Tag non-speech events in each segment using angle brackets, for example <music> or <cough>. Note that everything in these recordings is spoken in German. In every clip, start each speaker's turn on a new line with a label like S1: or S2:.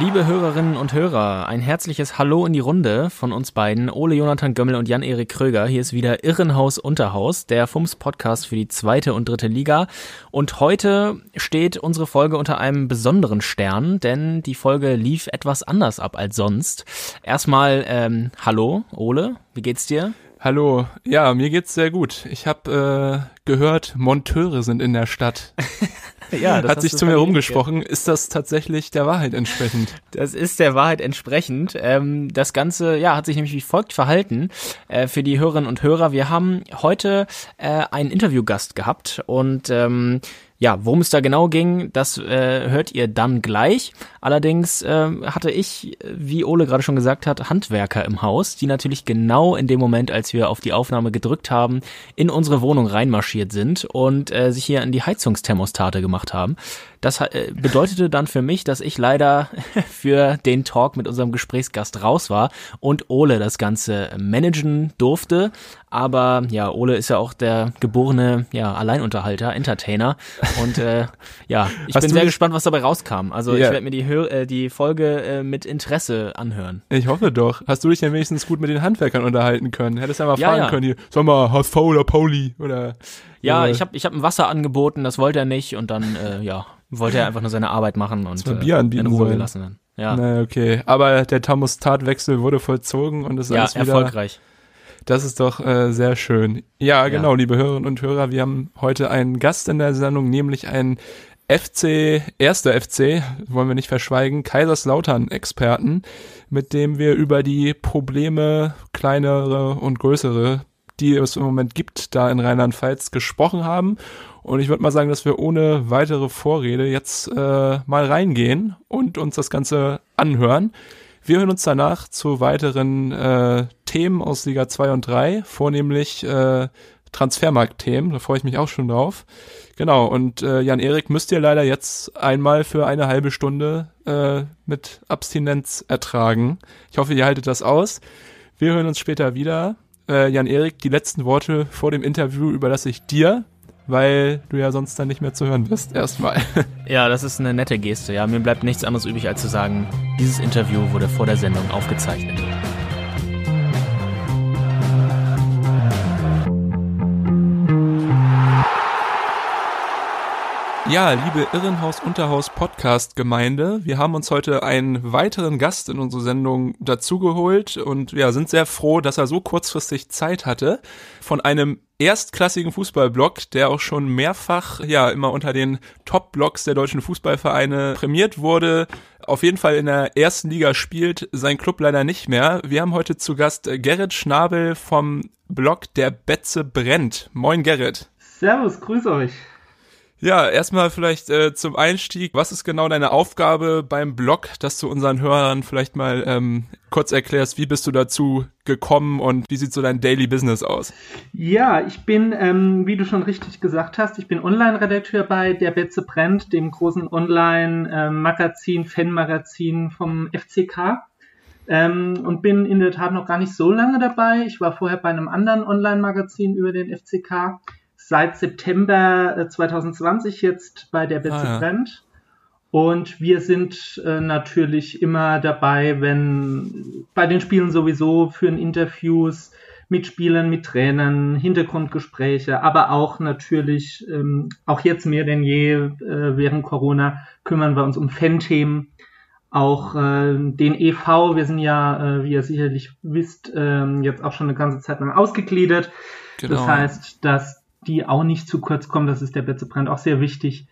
S1: Liebe Hörerinnen und Hörer, ein herzliches Hallo in die Runde von uns beiden, Ole Jonathan Gömmel und Jan-Erik Kröger. Hier ist wieder Irrenhaus Unterhaus, der FUMS-Podcast für die zweite und dritte Liga. Und heute steht unsere Folge unter einem besonderen Stern, denn die Folge lief etwas anders ab als sonst. Erstmal, ähm, hallo, Ole, wie geht's dir?
S2: Hallo, ja, mir geht's sehr gut. Ich habe äh, gehört, Monteure sind in der Stadt. <laughs> ja, das hat sich zu mir rumgesprochen. Ist das tatsächlich der Wahrheit entsprechend?
S1: Das ist der Wahrheit entsprechend. Ähm, das Ganze, ja, hat sich nämlich wie folgt verhalten äh, für die Hörerinnen und Hörer. Wir haben heute äh, einen Interviewgast gehabt und ähm, ja, worum es da genau ging, das äh, hört ihr dann gleich. Allerdings äh, hatte ich, wie Ole gerade schon gesagt hat, Handwerker im Haus, die natürlich genau in dem Moment, als wir auf die Aufnahme gedrückt haben, in unsere Wohnung reinmarschiert sind und äh, sich hier an die Heizungsthermostate gemacht haben. Das äh, bedeutete dann für mich, dass ich leider <laughs> für den Talk mit unserem Gesprächsgast raus war und Ole das Ganze managen durfte. Aber ja, Ole ist ja auch der geborene ja, Alleinunterhalter, Entertainer. Und äh, <laughs> ja, ich Hast bin sehr gespannt, was dabei rauskam. Also yeah. ich werde mir die, Hör äh, die Folge äh, mit Interesse anhören.
S2: Ich hoffe doch. Hast du dich denn wenigstens gut mit den Handwerkern unterhalten können? Hättest ja mal fragen ja. können, hier, sag mal, HSV oder Pauli oder
S1: ja, ich habe ich hab ein Wasser angeboten, das wollte er nicht und dann, äh, ja, wollte er einfach nur seine Arbeit machen und
S2: äh, Bier anbieten
S1: in Ruhe sollen. gelassen werden.
S2: Ja. Na, okay. Aber der Thermostatwechsel wurde vollzogen und ist
S1: ja,
S2: alles wieder
S1: erfolgreich.
S2: Das ist doch äh, sehr schön. Ja, genau, ja. liebe Hörerinnen und Hörer, wir haben heute einen Gast in der Sendung, nämlich einen FC, erster FC, wollen wir nicht verschweigen, Kaiserslautern-Experten, mit dem wir über die Probleme, kleinere und größere die es im Moment gibt, da in Rheinland-Pfalz gesprochen haben. Und ich würde mal sagen, dass wir ohne weitere Vorrede jetzt äh, mal reingehen und uns das Ganze anhören. Wir hören uns danach zu weiteren äh, Themen aus Liga 2 und 3, vornehmlich äh, Transfermarkt-Themen. Da freue ich mich auch schon drauf. Genau, und äh, Jan-Erik müsst ihr leider jetzt einmal für eine halbe Stunde äh, mit Abstinenz ertragen. Ich hoffe, ihr haltet das aus. Wir hören uns später wieder äh, Jan-Erik, die letzten Worte vor dem Interview überlasse ich dir, weil du ja sonst dann nicht mehr zu hören bist, erstmal. <laughs>
S1: Ja, das ist eine nette Geste. Ja, mir bleibt nichts anderes übrig, als zu sagen, dieses Interview wurde vor der Sendung aufgezeichnet.
S2: Ja, liebe Irrenhaus-Unterhaus-Podcast-Gemeinde, wir haben uns heute einen weiteren Gast in unsere Sendung dazugeholt und ja, sind sehr froh, dass er so kurzfristig Zeit hatte. Von einem erstklassigen Fußballblog, der auch schon mehrfach ja immer unter den Top-Blogs der deutschen Fußballvereine prämiert wurde, auf jeden Fall in der ersten Liga spielt, sein Club leider nicht mehr. Wir haben heute zu Gast Gerrit Schnabel vom Blog Der Betze brennt. Moin Gerrit.
S3: Servus, grüß euch.
S2: Ja, erstmal vielleicht äh, zum Einstieg. Was ist genau deine Aufgabe beim Blog, dass du unseren Hörern vielleicht mal ähm, kurz erklärst, wie bist du dazu gekommen und wie sieht so dein Daily Business aus?
S3: Ja, ich bin, ähm, wie du schon richtig gesagt hast, ich bin Online-Redakteur bei Der Betze brennt, dem großen Online-Magazin, Fan-Magazin vom FCK. Ähm, und bin in der Tat noch gar nicht so lange dabei. Ich war vorher bei einem anderen Online-Magazin über den FCK seit September 2020 äh, jetzt bei der Betze ah, ja. Und wir sind äh, natürlich immer dabei, wenn bei den Spielen sowieso führen Interviews mit Spielern, mit Trainern, Hintergrundgespräche, aber auch natürlich, ähm, auch jetzt mehr denn je äh, während Corona, kümmern wir uns um Fan-Themen. Auch äh, den EV, wir sind ja, äh, wie ihr sicherlich wisst, äh, jetzt auch schon eine ganze Zeit lang ausgegliedert. Genau. Das heißt, dass die auch nicht zu kurz kommen. Das ist der Betzebrand auch sehr wichtig.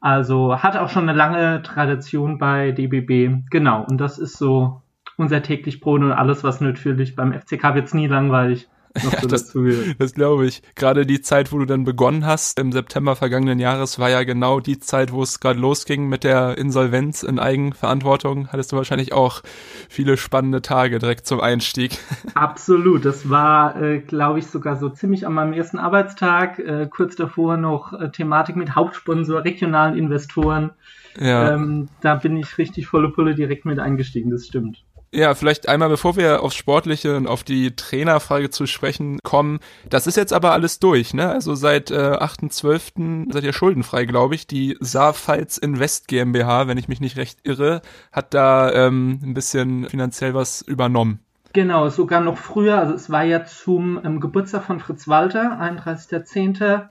S3: Also hat auch schon eine lange Tradition bei DBB. Genau. Und das ist so unser täglich Brot und alles, was natürlich beim FCK wird's nie langweilig. <laughs>
S2: Ja, das-. Das glaube ich. Gerade die Zeit, wo du dann begonnen hast, im September vergangenen Jahres, war ja genau die Zeit, wo es gerade losging mit der Insolvenz in Eigenverantwortung. Hattest du wahrscheinlich auch viele spannende Tage direkt zum Einstieg. <laughs>
S3: Absolut, das war, äh, glaube ich, sogar so ziemlich an meinem ersten Arbeitstag. Äh, kurz davor noch äh, Thematik mit Hauptsponsor, regionalen Investoren.
S2: Ja.
S3: Ähm, da bin ich richtig volle Pulle direkt mit eingestiegen, das stimmt.
S2: Ja, vielleicht einmal, bevor wir aufs Sportliche und auf die Trainerfrage zu sprechen kommen. Das ist jetzt aber alles durch, ne? Also seit äh, 8.12. seid ihr schuldenfrei, glaube ich. Die Saarpfalz Invest GmbH, wenn ich mich nicht recht irre, hat da ähm, ein bisschen finanziell was übernommen.
S3: Genau, sogar noch früher, also es war ja zum ähm, Geburtstag von Fritz Walter, 31.10.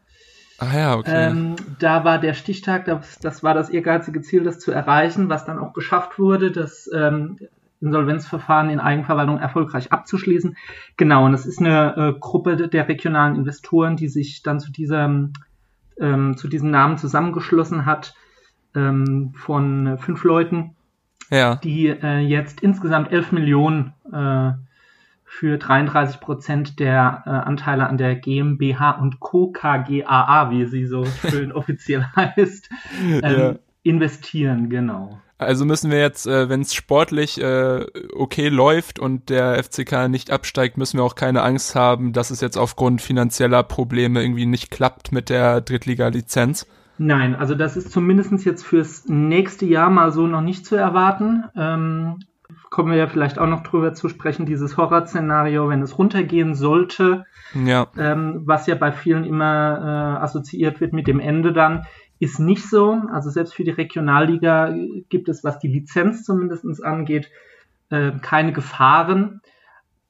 S2: Ah ja, okay.
S3: Ähm, da war der Stichtag, das, das war das ehrgeizige Ziel, das zu erreichen, was dann auch geschafft wurde, das ähm, Insolvenzverfahren in Eigenverwaltung erfolgreich abzuschließen. Genau, und es ist eine äh, Gruppe der regionalen Investoren, die sich dann zu diesem, ähm, zu diesem Namen zusammengeschlossen hat, ähm, von äh, fünf Leuten,
S2: ja.
S3: die äh, jetzt insgesamt 11 Millionen äh, für 33 Prozent der äh, Anteile an der GmbH und Co. KGAA, wie sie so schön <laughs> offiziell heißt, ähm,
S2: Ja.
S3: investieren, genau.
S2: Also müssen wir jetzt, äh, wenn es sportlich äh, okay läuft und der FCK nicht absteigt, müssen wir auch keine Angst haben, dass es jetzt aufgrund finanzieller Probleme irgendwie nicht klappt mit der Drittliga-Lizenz.
S3: Nein, also das ist zumindest jetzt fürs nächste Jahr mal so noch nicht zu erwarten. Ähm, kommen wir ja vielleicht auch noch drüber zu sprechen, dieses Horrorszenario, wenn es runtergehen sollte,
S2: Ja,
S3: ähm, was ja bei vielen immer äh, assoziiert wird mit dem Ende dann, ist nicht so. Also selbst für die Regionalliga gibt es, was die Lizenz zumindest angeht, äh, keine Gefahren.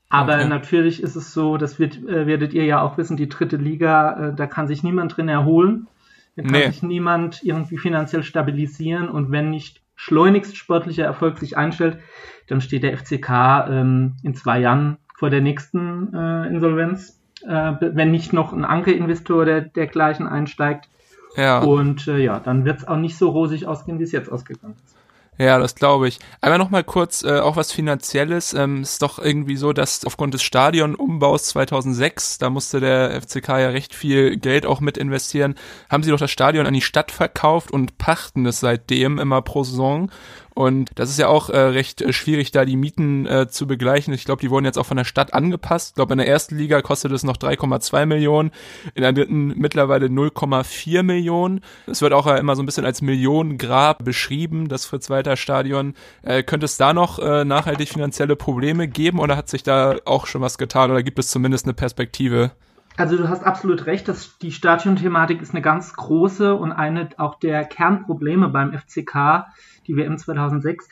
S3: Aber
S2: Okay.
S3: natürlich ist es so, das wird, äh, werdet ihr ja auch wissen, die dritte Liga, äh, da kann sich niemand drin erholen. Da kann
S2: Nee.
S3: sich niemand irgendwie finanziell stabilisieren und wenn nicht schleunigst sportlicher Erfolg sich einstellt, dann steht der FCK ähm, in zwei Jahren vor der nächsten äh, Insolvenz, äh, wenn nicht noch ein Ankerinvestor der, dergleichen einsteigt.
S2: ja.
S3: Und äh, ja, dann wird es auch nicht so rosig ausgehen, wie es jetzt ausgegangen ist.
S2: Ja, das glaube ich. Einmal noch mal kurz äh, auch was Finanzielles. Ähm, ist doch irgendwie so, dass aufgrund des Stadionumbaus 2006, da musste der FCK ja recht viel Geld auch mit investieren, haben sie doch das Stadion an die Stadt verkauft und pachten es seitdem immer pro Saison. Und das ist ja auch äh, recht äh, schwierig, da die Mieten äh, zu begleichen. Ich glaube, die wurden jetzt auch von der Stadt angepasst. Ich glaube, in der ersten Liga kostet es noch 3,2 Millionen, in der dritten mittlerweile 0,4 Millionen. Es wird auch immer so ein bisschen als Millionengrab beschrieben, das Fritz-Walter-Stadion. Äh, könnte es da noch äh, nachhaltig finanzielle Probleme geben oder hat sich da auch schon was getan oder gibt es zumindest eine Perspektive?
S3: Also du hast absolut recht, dass die Stadionthematik ist eine ganz große und eine auch der Kernprobleme beim FCK, die WM 2006.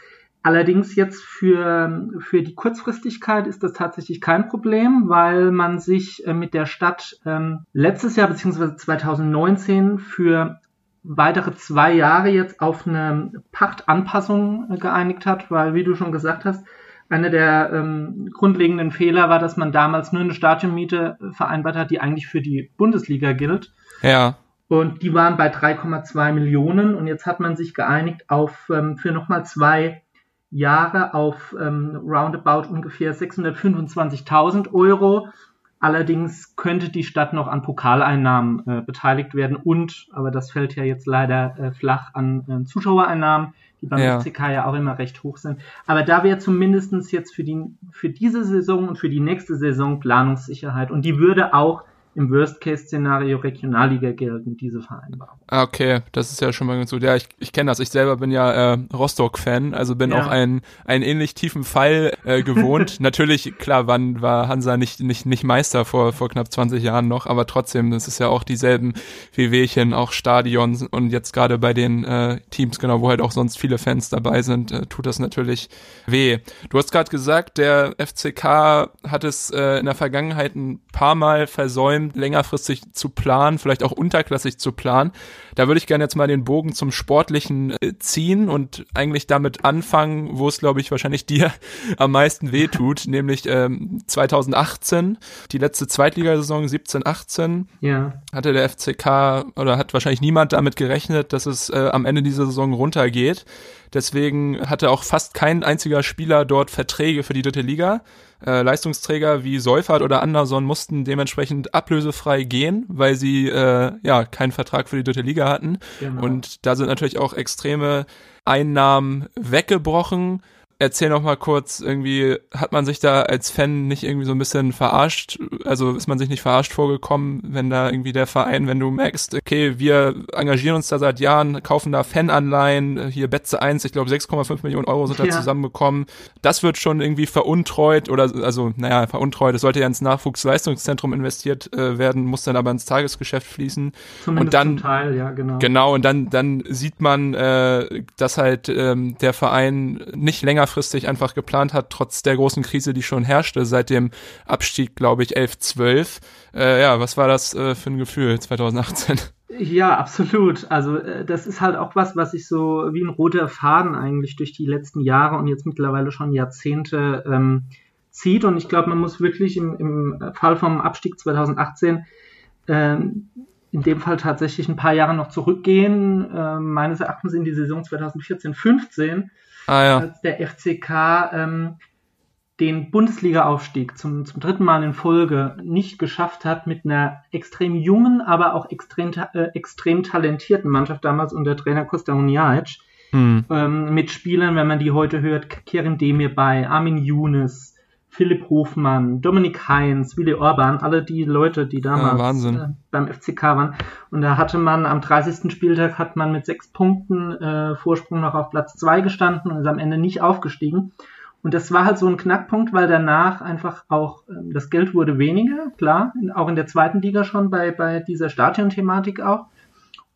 S3: Allerdings jetzt für, für die Kurzfristigkeit ist das tatsächlich kein Problem, weil man sich äh, mit der Stadt ähm, letztes Jahr bzw. 2019 für weitere zwei Jahre jetzt auf eine Pachtanpassung äh, geeinigt hat, weil, wie du schon gesagt hast, einer der ähm, grundlegenden Fehler war, dass man damals nur eine Stadionmiete vereinbart hat, die eigentlich für die Bundesliga gilt.
S2: Ja,
S3: Und die waren bei 3,2 Millionen und jetzt hat man sich geeinigt auf ähm, für nochmal zwei Jahre auf ähm, roundabout ungefähr 625.000 Euro. Allerdings könnte die Stadt noch an Pokaleinnahmen äh, beteiligt werden und, aber das fällt ja jetzt leider äh, flach an äh, Zuschauereinnahmen, die beim
S2: Ja.
S3: FCK ja auch immer recht hoch sind. Aber da wäre zumindestens jetzt für, die, für diese Saison und für die nächste Saison Planungssicherheit und die würde auch im Worst-Case-Szenario Regionalliga gelten, diese Vereinbarung.
S2: Ah, Okay, das ist ja schon mal ganz gut. Ja, ich, ich kenne das. Ich selber bin ja äh, Rostock-Fan, also bin
S3: Ja.
S2: auch ein einen ähnlich tiefen Fall äh, gewohnt. <laughs> Natürlich, klar, wann war Hansa nicht nicht nicht Meister vor vor knapp 20 Jahren noch, aber trotzdem, das ist ja auch dieselben Wehwehchen, auch Stadions und jetzt gerade bei den äh, Teams, genau, wo halt auch sonst viele Fans dabei sind, äh, tut das natürlich weh. Du hast gerade gesagt, der FCK hat es äh, in der Vergangenheit ein paar Mal versäumt, längerfristig zu planen, vielleicht auch unterklassig zu planen. Da würde ich gerne jetzt mal den Bogen zum Sportlichen äh, ziehen und eigentlich damit anfangen, wo es, glaube ich, wahrscheinlich dir <laughs> am meisten weh tut, <laughs> nämlich ähm, 2018, die letzte Zweitligasaison 17, 18
S3: Ja,
S2: hatte der FCK oder hat wahrscheinlich niemand damit gerechnet, dass es äh, am Ende dieser Saison runtergeht. Deswegen hatte auch fast kein einziger Spieler dort Verträge für die dritte Liga. Äh, Leistungsträger wie Seufert oder Anderson mussten dementsprechend ablösefrei gehen, weil sie äh, ja keinen Vertrag für die dritte Liga hatten. Genau. Und da sind natürlich auch extreme Einnahmen weggebrochen erzähl noch mal kurz, irgendwie hat man sich da als Fan nicht irgendwie so ein bisschen verarscht, also ist man sich nicht verarscht vorgekommen, wenn da irgendwie der Verein, wenn du merkst, okay, wir engagieren uns da seit Jahren, kaufen da Fananleihen, hier Betze 1, ich glaube 6,5 Millionen Euro sind da ja. zusammengekommen, das wird schon irgendwie veruntreut oder, also, naja, veruntreut, es sollte ja ins Nachwuchsleistungszentrum investiert äh, werden, muss dann aber ins Tagesgeschäft fließen.
S3: Zumindest
S2: und dann,
S3: zum Teil, ja, genau.
S2: Genau, und dann, dann sieht man, äh, dass halt ähm, der Verein nicht länger längerfristig einfach geplant hat, trotz der großen Krise, die schon herrschte, seit dem Abstieg, glaube ich, 11, 12. Äh, ja, was war das äh, für ein Gefühl 2018?
S3: Ja, absolut. Also äh, das ist halt auch was, was sich so wie ein roter Faden eigentlich durch die letzten Jahre und jetzt mittlerweile schon Jahrzehnte ähm, zieht. Und ich glaube, man muss wirklich im, im Fall vom Abstieg 2018 ähm, in dem Fall tatsächlich ein paar Jahre noch zurückgehen. Äh, meines Erachtens in die Saison 2014-15,
S2: ah, ja.
S3: als der FCK ähm, den Bundesliga-Aufstieg zum, zum dritten Mal in Folge nicht geschafft hat mit einer extrem jungen, aber auch extrem, äh, extrem talentierten Mannschaft damals unter Trainer Costa Uniac. Hm. Ähm, mit Spielern, wenn man die heute hört, Kerim Demir bei, Armin Younes, Philipp Hofmann, Dominik Heinz, Willi Orban, alle die Leute, die damals
S2: ja,
S3: äh, beim FCK waren. Und da hatte man am 30. Spieltag hat man mit sechs Punkten äh, Vorsprung noch auf Platz zwei gestanden und ist am Ende nicht aufgestiegen. Und das war halt so ein Knackpunkt, weil danach einfach auch ähm, das Geld wurde weniger, klar, auch in der zweiten Liga schon bei, bei dieser Stadion-Thematik auch.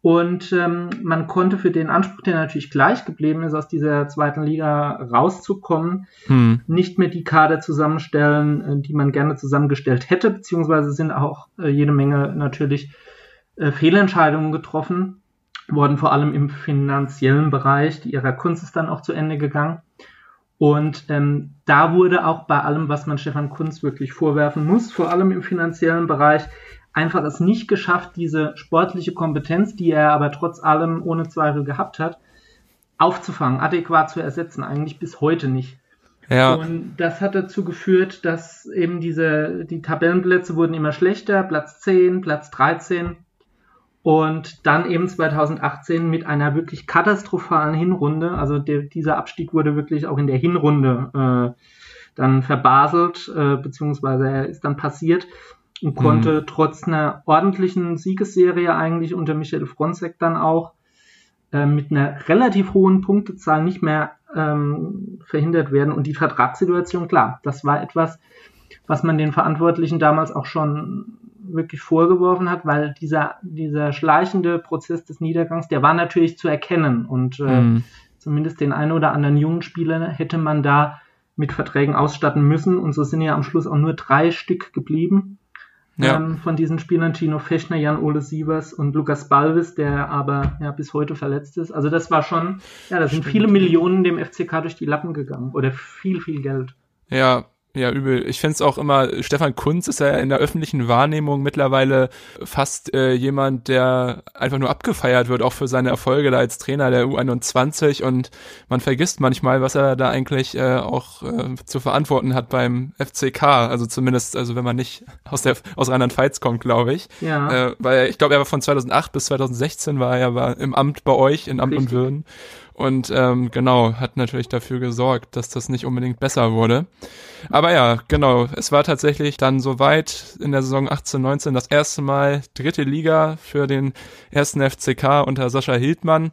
S3: Und ähm, man konnte für den Anspruch, der natürlich gleich geblieben ist, aus dieser zweiten Liga rauszukommen, hm. nicht mehr die Kader zusammenstellen, äh, die man gerne zusammengestellt hätte, beziehungsweise sind auch äh, jede Menge natürlich äh, Fehlentscheidungen getroffen worden, vor allem im finanziellen Bereich. Die ihrer Kunst ist dann auch zu Ende gegangen. Und ähm, da wurde auch bei allem, was man Stefan Kunz wirklich vorwerfen muss, vor allem im finanziellen Bereich, einfach es nicht geschafft, diese sportliche Kompetenz, die er aber trotz allem ohne Zweifel gehabt hat, aufzufangen, adäquat zu ersetzen, eigentlich bis heute nicht.
S2: Ja.
S3: Und das hat dazu geführt, dass eben diese, die Tabellenplätze wurden immer schlechter, Platz 10, Platz 13 und dann eben 2018 mit einer wirklich katastrophalen Hinrunde, also der, dieser Abstieg wurde wirklich auch in der Hinrunde äh, dann verbaselt, äh, beziehungsweise er ist dann passiert, und konnte mhm. trotz einer ordentlichen Siegesserie eigentlich unter Michael Fronzek dann auch äh, mit einer relativ hohen Punktezahl nicht mehr ähm, verhindert werden. Und die Vertragssituation, klar, das war etwas, was man den Verantwortlichen damals auch schon wirklich vorgeworfen hat, weil dieser, dieser schleichende Prozess des Niedergangs, der war natürlich zu erkennen und äh, mhm. zumindest den einen oder anderen jungen Spieler hätte man da mit Verträgen ausstatten müssen und so sind ja am Schluss auch nur drei Stück geblieben ja. ähm, von diesen Spielern, Tino Fechner, Jan-Ole Sievers und Lukas Balvis, der aber ja bis heute verletzt ist. Also das war schon, ja, da sind Stimmt. viele Millionen dem FCK durch die Lappen gegangen oder viel, viel Geld.
S2: Ja, ja, übel. Ich finde es auch immer, Stefan Kunz ist ja in der öffentlichen Wahrnehmung mittlerweile fast äh, jemand, der einfach nur abgefeiert wird, auch für seine Erfolge da als Trainer der U21 und man vergisst manchmal, was er da eigentlich äh, auch äh, zu verantworten hat beim FCK. Also zumindest, also wenn man nicht aus der aus Rheinland-Pfalz kommt, glaube ich.
S3: Ja.
S2: Äh, weil ich glaube, er war von 2008 bis 2016 war er war im Amt bei euch in Amt Richtig. und Würden. Und ähm, genau, hat natürlich dafür gesorgt, dass das nicht unbedingt besser wurde. Aber ja, genau, es war tatsächlich dann soweit in der Saison 18, 19 das erste Mal dritte Liga für den ersten FCK unter Sascha Hildmann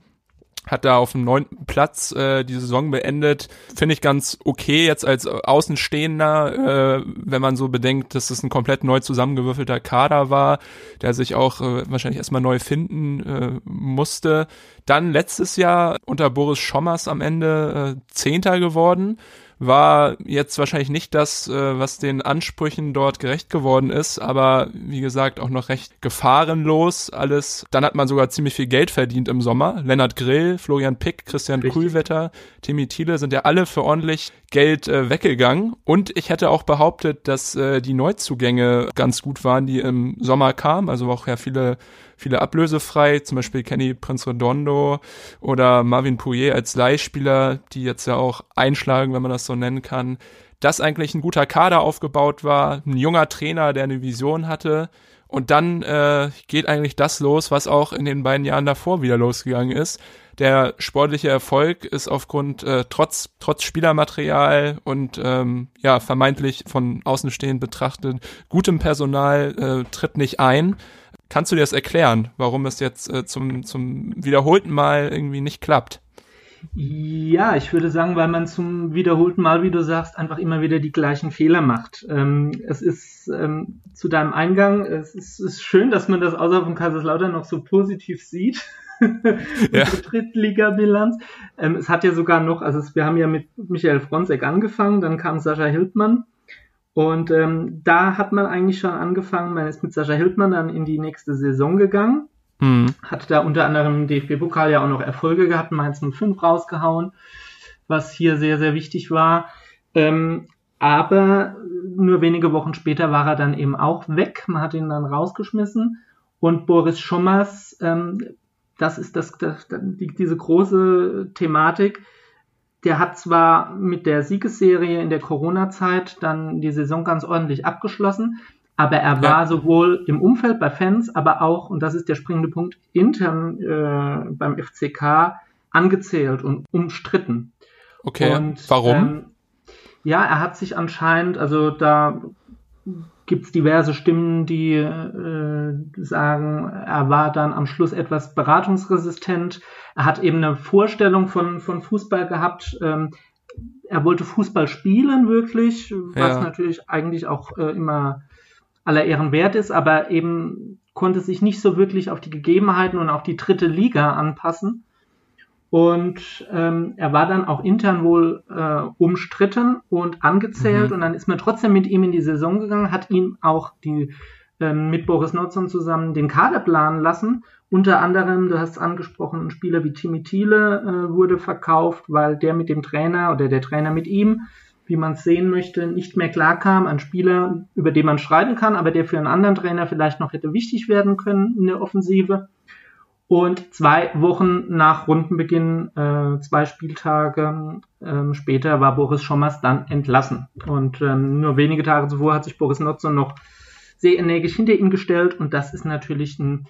S2: hat da auf dem neunten Platz äh, die Saison beendet. Finde ich ganz okay jetzt als Außenstehender, äh, wenn man so bedenkt, dass es ein komplett neu zusammengewürfelter Kader war, der sich auch äh, wahrscheinlich erstmal neu finden äh, musste. Dann letztes Jahr unter Boris Schommers am Ende äh, Zehnter geworden war jetzt wahrscheinlich nicht das, äh, was den Ansprüchen dort gerecht geworden ist, aber wie gesagt auch noch recht gefahrenlos alles. Dann hat man sogar ziemlich viel Geld verdient im Sommer. Lennart Grill, Florian Pick, Christian Richtig. Kuhlwetter, Timmy Thiele sind ja alle für ordentlich Geld äh, weggegangen. Und ich hätte auch behauptet, dass äh, die Neuzugänge ganz gut waren, die im Sommer kamen. Also auch ja viele viele ablösefrei, zum Beispiel Kenny Prince Redondo oder Marvin Pouillet als Leihspieler, die jetzt ja auch einschlagen, wenn man das so nennen kann, dass eigentlich ein guter Kader aufgebaut war, ein junger Trainer, der eine Vision hatte. Und dann äh, geht eigentlich das los, was auch in den beiden Jahren davor wieder losgegangen ist. Der sportliche Erfolg ist aufgrund äh, trotz trotz Spielermaterial und ähm, ja vermeintlich von außenstehend betrachtet gutem Personal äh, tritt nicht ein. Kannst du dir das erklären, warum es jetzt äh, zum zum wiederholten Mal irgendwie nicht klappt?
S3: Ja, ich würde sagen, weil man zum wiederholten Mal, wie du sagst, einfach immer wieder die gleichen Fehler macht. Ähm, es ist ähm, zu deinem Eingang, es ist, ist, schön, dass man das außer von Kaiserslautern noch so positiv sieht. <laughs> ja. Drittliga-Bilanz. Ähm, es hat ja sogar noch, also es, wir haben ja mit Michael Fronzek angefangen, dann kam Sascha Hildmann. Und ähm, da hat man eigentlich schon angefangen, man ist mit Sascha Hildmann dann in die nächste Saison gegangen. Mhm. Hat da unter anderem im DFB-Pokal ja auch noch Erfolge gehabt, Mainz 05 rausgehauen, was hier sehr, sehr wichtig war. Ähm, aber nur wenige Wochen später war er dann eben auch weg. Man hat ihn dann rausgeschmissen. Und Boris Schommers, ähm, das ist das, das die, diese große Thematik. Der hat zwar mit der Siegesserie in der Corona-Zeit dann die Saison ganz ordentlich abgeschlossen, aber er war ja. sowohl im Umfeld bei Fans, aber auch, und das ist der springende Punkt, intern äh, beim FCK angezählt und umstritten.
S2: Okay, und, warum? Ähm,
S3: ja, er hat sich anscheinend, also da gibt es diverse Stimmen, die äh, sagen, er war dann am Schluss etwas beratungsresistent. Er hat eben eine Vorstellung von, von Fußball gehabt. Ähm, er wollte Fußball spielen wirklich, was ja. natürlich eigentlich auch äh, immer aller Ehren wert ist, aber eben konnte sich nicht so wirklich auf die Gegebenheiten und auf die dritte Liga anpassen. Und ähm, er war dann auch intern wohl äh, umstritten und angezählt. Mhm. Und dann ist man trotzdem mit ihm in die Saison gegangen, hat ihm auch die ähm, mit Boris Notzon zusammen den Kader planen lassen. Unter anderem, du hast es angesprochen, ein Spieler wie Timmy Thiele äh, wurde verkauft, weil der mit dem Trainer oder der Trainer mit ihm wie man es sehen möchte, nicht mehr klarkam. Ein Spieler, über den man schreiben kann, aber der für einen anderen Trainer vielleicht noch hätte wichtig werden können in der Offensive. Und zwei Wochen nach Rundenbeginn, äh, zwei Spieltage ähm, später, war Boris Schommers dann entlassen. Und ähm, nur wenige Tage zuvor hat sich Boris Notzer noch sehr energisch hinter ihn gestellt. Und das ist natürlich ein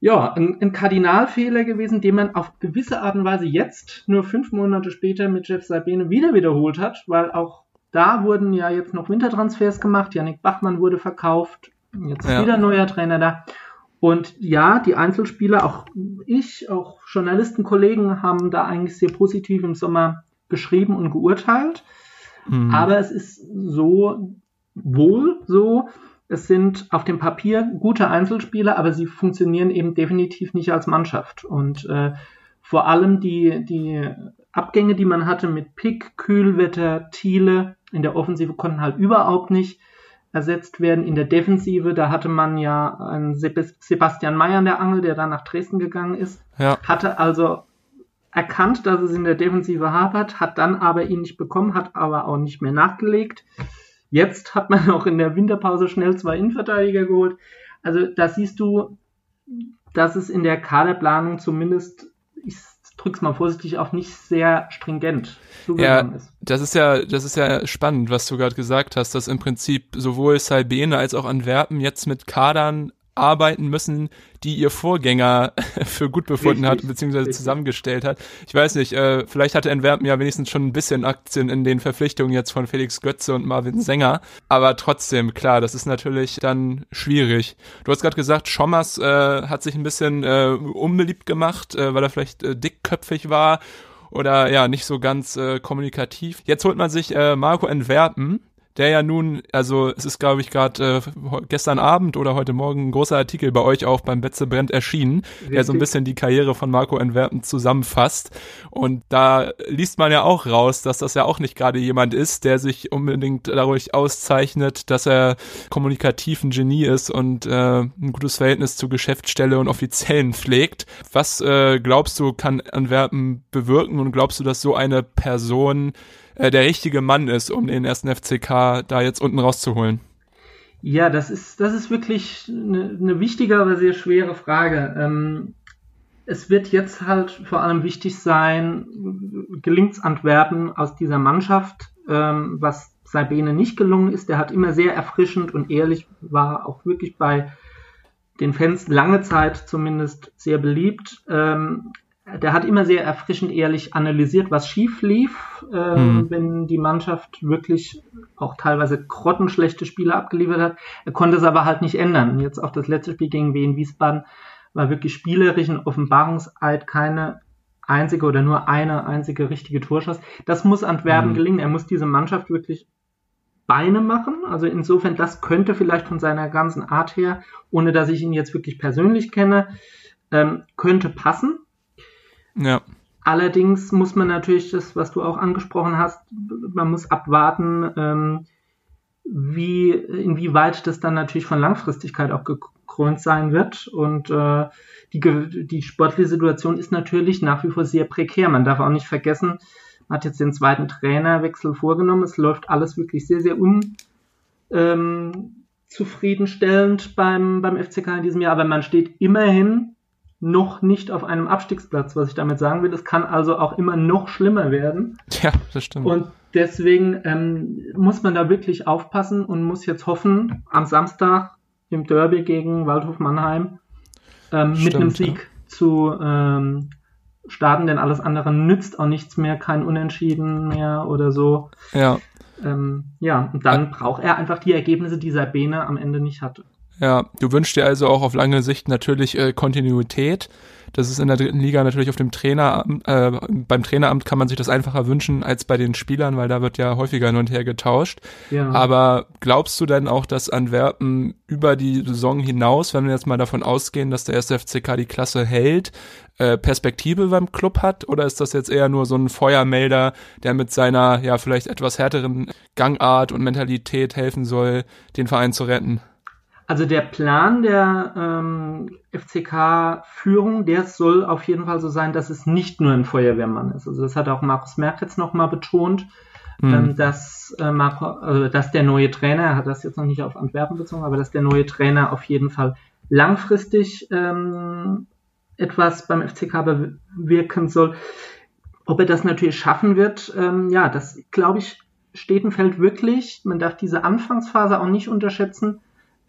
S3: ja, ein, ein Kardinalfehler gewesen, den man auf gewisse Art und Weise jetzt, nur fünf Monate später mit Jeff Sabine wieder wiederholt hat, weil auch da wurden ja jetzt noch Wintertransfers gemacht, Yannick Bachmann wurde verkauft, jetzt ja. wieder neuer Trainer da. Und ja, die Einzelspieler, auch ich, auch Journalisten, Kollegen haben da eigentlich sehr positiv im Sommer geschrieben und geurteilt. Mhm. Aber es ist so wohl so, es sind auf dem Papier gute Einzelspieler, aber sie funktionieren eben definitiv nicht als Mannschaft. Und äh, vor allem die, die Abgänge, die man hatte mit Pick, Kühlwetter, Thiele in der Offensive konnten halt überhaupt nicht ersetzt werden. In der Defensive, da hatte man ja einen Sebastian Mayer an der Angel, der dann nach Dresden gegangen ist. Ja. Hatte also erkannt, dass es in der Defensive hapert, hat dann aber ihn nicht bekommen, hat aber auch nicht mehr nachgelegt. Jetzt hat man auch in der Winterpause schnell zwei Innenverteidiger geholt. Also da siehst du, dass es in der Kaderplanung zumindest, ich drück's mal vorsichtig auf, nicht sehr stringent
S2: ja, ist. Das ist ja, das ist ja spannend, was du gerade gesagt hast, dass im Prinzip sowohl Salbene als auch Antwerpen jetzt mit Kadern arbeiten müssen, die ihr Vorgänger <laughs> für gut befunden Richtig. hat, beziehungsweise Richtig. zusammengestellt hat. Ich weiß nicht, äh, vielleicht hatte Entwerpen ja wenigstens schon ein bisschen Aktien in den Verpflichtungen jetzt von Felix Götze und Marvin Sänger. Aber trotzdem, klar, das ist natürlich dann schwierig. Du hast gerade gesagt, Schommers äh, hat sich ein bisschen äh, unbeliebt gemacht, äh, weil er vielleicht äh, dickköpfig war oder ja, nicht so ganz äh, kommunikativ. Jetzt holt man sich äh, Marco Entwerpen, der ja nun, also es ist glaube ich gerade äh, gestern Abend oder heute Morgen ein großer Artikel bei euch auch beim Betze brennt erschienen, Richtig. der so ein bisschen die Karriere von Marco Entwerpen zusammenfasst. Und da liest man ja auch raus, dass das ja auch nicht gerade jemand ist, der sich unbedingt dadurch auszeichnet, dass er kommunikativ ein Genie ist und äh, ein gutes Verhältnis zu Geschäftsstelle und Offiziellen pflegt. Was äh, glaubst du, kann Antwerpen bewirken und glaubst du, dass so eine Person äh, der richtige Mann ist, um den ersten FCK da jetzt unten rauszuholen.
S3: Ja, das ist, das ist wirklich eine, eine wichtige, aber sehr schwere Frage. Ähm, es wird jetzt halt vor allem wichtig sein, gelingt Antwerpen aus dieser Mannschaft, ähm, was Sabine nicht gelungen ist. Der hat immer sehr erfrischend und ehrlich, war auch wirklich bei den Fans lange Zeit zumindest sehr beliebt. Ähm, der hat immer sehr erfrischend ehrlich analysiert, was schief lief, äh, mhm. wenn die Mannschaft wirklich auch teilweise grottenschlechte Spiele abgeliefert hat. Er konnte es aber halt nicht ändern. Jetzt auch das letzte Spiel gegen Wien Wiesbaden war wirklich spielerisch ein Offenbarungseid, keine einzige oder nur eine einzige richtige Torschuss. Das muss Antwerpen mhm. gelingen. Er muss diese Mannschaft wirklich Beine machen. Also insofern, das könnte vielleicht von seiner ganzen Art her, ohne dass ich ihn jetzt wirklich persönlich kenne, ähm, könnte passen.
S2: Ja.
S3: Allerdings muss man natürlich das, was du auch angesprochen hast, man muss abwarten, ähm, wie, inwieweit das dann natürlich von Langfristigkeit auch gekrönt sein wird. Und äh, die, die sportliche Situation ist natürlich nach wie vor sehr prekär. Man darf auch nicht vergessen, man hat jetzt den zweiten Trainerwechsel vorgenommen. Es läuft alles wirklich sehr, sehr unzufriedenstellend ähm, beim, beim FCK in diesem Jahr. Aber man steht immerhin noch nicht auf einem Abstiegsplatz, was ich damit sagen will. Es kann also auch immer noch schlimmer werden.
S2: Ja, das stimmt.
S3: Und deswegen ähm, muss man da wirklich aufpassen und muss jetzt hoffen, am Samstag im Derby gegen Waldhof Mannheim ähm, stimmt, mit einem Sieg ja. zu ähm, starten, denn alles andere nützt auch nichts mehr, kein Unentschieden mehr oder so.
S2: Ja.
S3: Ähm, ja, und dann braucht er einfach die Ergebnisse, die Sabine am Ende nicht hatte.
S2: Ja, du wünschst dir also auch auf lange Sicht natürlich äh, Kontinuität. Das ist in der dritten Liga natürlich auf dem Traineramt, äh, beim Traineramt kann man sich das einfacher wünschen als bei den Spielern, weil da wird ja häufiger hin und her getauscht. Ja. Aber glaubst du denn auch, dass Antwerpen über die Saison hinaus, wenn wir jetzt mal davon ausgehen, dass der erste FCK die Klasse hält, äh, Perspektive beim Club hat? Oder ist das jetzt eher nur so ein Feuermelder, der mit seiner ja vielleicht etwas härteren Gangart und Mentalität helfen soll, den Verein zu retten?
S3: Also der Plan der ähm, FCK-Führung, der soll auf jeden Fall so sein, dass es nicht nur ein Feuerwehrmann ist. Also das hat auch Markus Merck jetzt nochmal betont, mhm. ähm, dass, äh, Marco, also dass der neue Trainer, er hat das jetzt noch nicht auf Antwerpen bezogen, aber dass der neue Trainer auf jeden Fall langfristig ähm, etwas beim FCK bewirken soll. Ob er das natürlich schaffen wird, ähm, ja, das glaube ich steht und fällt wirklich. Man darf diese Anfangsphase auch nicht unterschätzen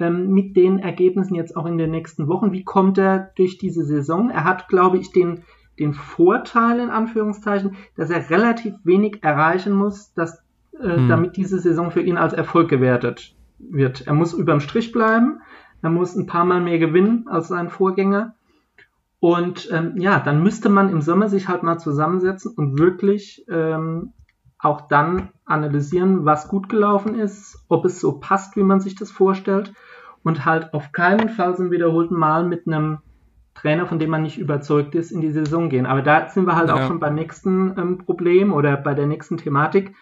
S3: mit den Ergebnissen jetzt auch in den nächsten Wochen. Wie kommt er durch diese Saison? Er hat, glaube ich, den, den Vorteil in Anführungszeichen, dass er relativ wenig erreichen muss, dass, äh, hm. damit diese Saison für ihn als Erfolg gewertet wird. Er muss überm Strich bleiben, er muss ein paar Mal mehr gewinnen als sein Vorgänger. Und ähm, ja, dann müsste man im Sommer sich halt mal zusammensetzen und wirklich ähm, auch dann analysieren, was gut gelaufen ist, ob es so passt, wie man sich das vorstellt und halt auf keinen Fall zum wiederholten Mal mit einem Trainer, von dem man nicht überzeugt ist, in die Saison gehen. Aber da sind wir halt ja. auch schon beim nächsten ähm, Problem oder bei der nächsten Thematik.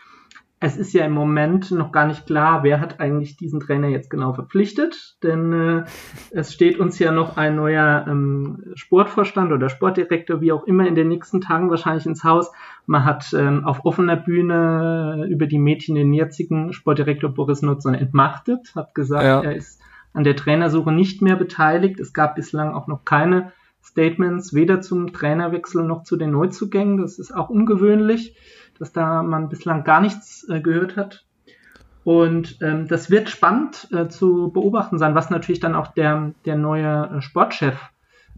S3: Es ist ja im Moment noch gar nicht klar, wer hat eigentlich diesen Trainer jetzt genau verpflichtet, denn äh, es steht uns ja noch ein neuer ähm, Sportvorstand oder Sportdirektor, wie auch immer, in den nächsten Tagen wahrscheinlich ins Haus. Man hat ähm, auf offener Bühne über die Medien den jetzigen Sportdirektor Boris Nutzern entmachtet, hat gesagt, ja. er ist an der Trainersuche nicht mehr beteiligt. Es gab bislang auch noch keine Statements, weder zum Trainerwechsel noch zu den Neuzugängen. Das ist auch ungewöhnlich, dass da man bislang gar nichts äh, gehört hat. Und ähm, das wird spannend äh, zu beobachten sein, was natürlich dann auch der, der neue äh, Sportchef,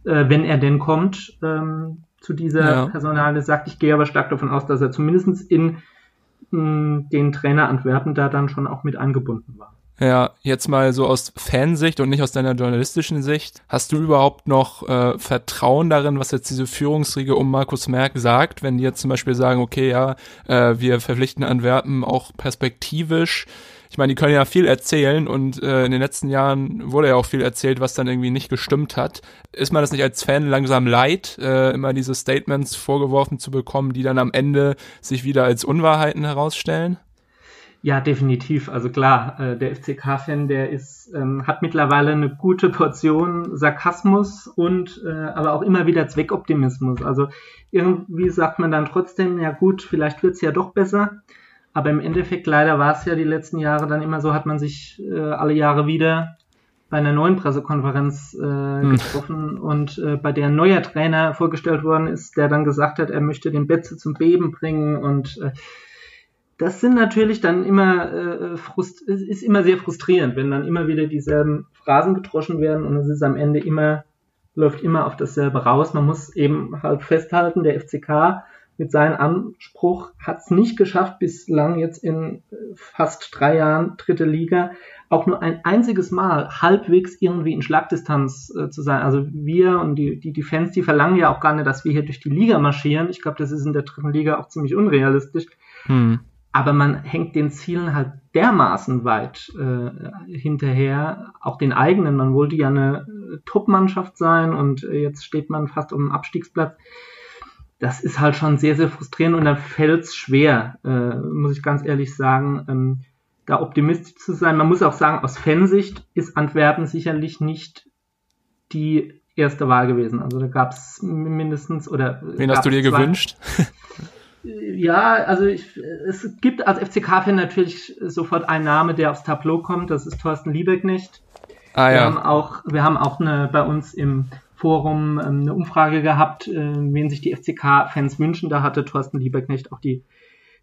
S3: äh, wenn er denn kommt, ähm, zu dieser ja. Personale sagt. Ich gehe aber stark davon aus, dass er zumindest in mh, den Trainer Antwerpen da dann schon auch mit eingebunden war.
S2: Ja, jetzt mal so aus Fansicht und nicht aus deiner journalistischen Sicht. Hast du überhaupt noch äh, Vertrauen darin, was jetzt diese Führungsriege um Markus Merck sagt, wenn die jetzt zum Beispiel sagen, okay, ja, äh, wir verpflichten Antwerpen auch perspektivisch. Ich meine, die können ja viel erzählen und äh, in den letzten Jahren wurde ja auch viel erzählt, was dann irgendwie nicht gestimmt hat. Ist man das nicht als Fan langsam leid, äh, immer diese Statements vorgeworfen zu bekommen, die dann am Ende sich wieder als Unwahrheiten herausstellen?
S3: Ja, definitiv. Also klar, äh, der FCK-Fan, der ist, ähm, hat mittlerweile eine gute Portion Sarkasmus und äh, aber auch immer wieder Zweckoptimismus. Also irgendwie sagt man dann trotzdem, ja gut, vielleicht wird's ja doch besser. Aber im Endeffekt, leider war es ja die letzten Jahre dann immer so, hat man sich äh, alle Jahre wieder bei einer neuen Pressekonferenz äh, hm. getroffen und äh, bei der ein neuer Trainer vorgestellt worden ist, der dann gesagt hat, er möchte den Betze zum Beben bringen und äh, das sind natürlich dann immer äh, frust ist immer sehr frustrierend, wenn dann immer wieder dieselben Phrasen gedroschen werden und es ist am Ende immer läuft immer auf dasselbe raus. Man muss eben halt festhalten, der FCK mit seinem Anspruch hat es nicht geschafft, bislang jetzt in fast drei Jahren dritte Liga auch nur ein einziges Mal halbwegs irgendwie in Schlagdistanz äh, zu sein. Also wir und die, die, die Fans, die verlangen ja auch gar nicht, dass wir hier durch die Liga marschieren. Ich glaube, das ist in der dritten Liga auch ziemlich unrealistisch. Hm. Aber man hängt den Zielen halt dermaßen weit äh, hinterher, auch den eigenen. Man wollte ja eine äh, Top-Mannschaft sein und äh, jetzt steht man fast um den Abstiegsplatz. Das ist halt schon sehr, sehr frustrierend und dann fällt es schwer, äh, muss ich ganz ehrlich sagen, ähm, da optimistisch zu sein. Man muss auch sagen, aus Fansicht ist Antwerpen sicherlich nicht die erste Wahl gewesen. Also da gab es mindestens oder.
S2: Wen hast du dir zwei. gewünscht? <laughs>
S3: Ja, also ich, es gibt als FCK-Fan natürlich sofort einen Name, der aufs Tableau kommt. Das ist Thorsten Liebeknecht. Ah, ja. Wir haben auch, wir haben auch eine, bei uns im Forum ähm, eine Umfrage gehabt, äh, wen sich die FCK-Fans wünschen. Da hatte Thorsten Liebeknecht auch die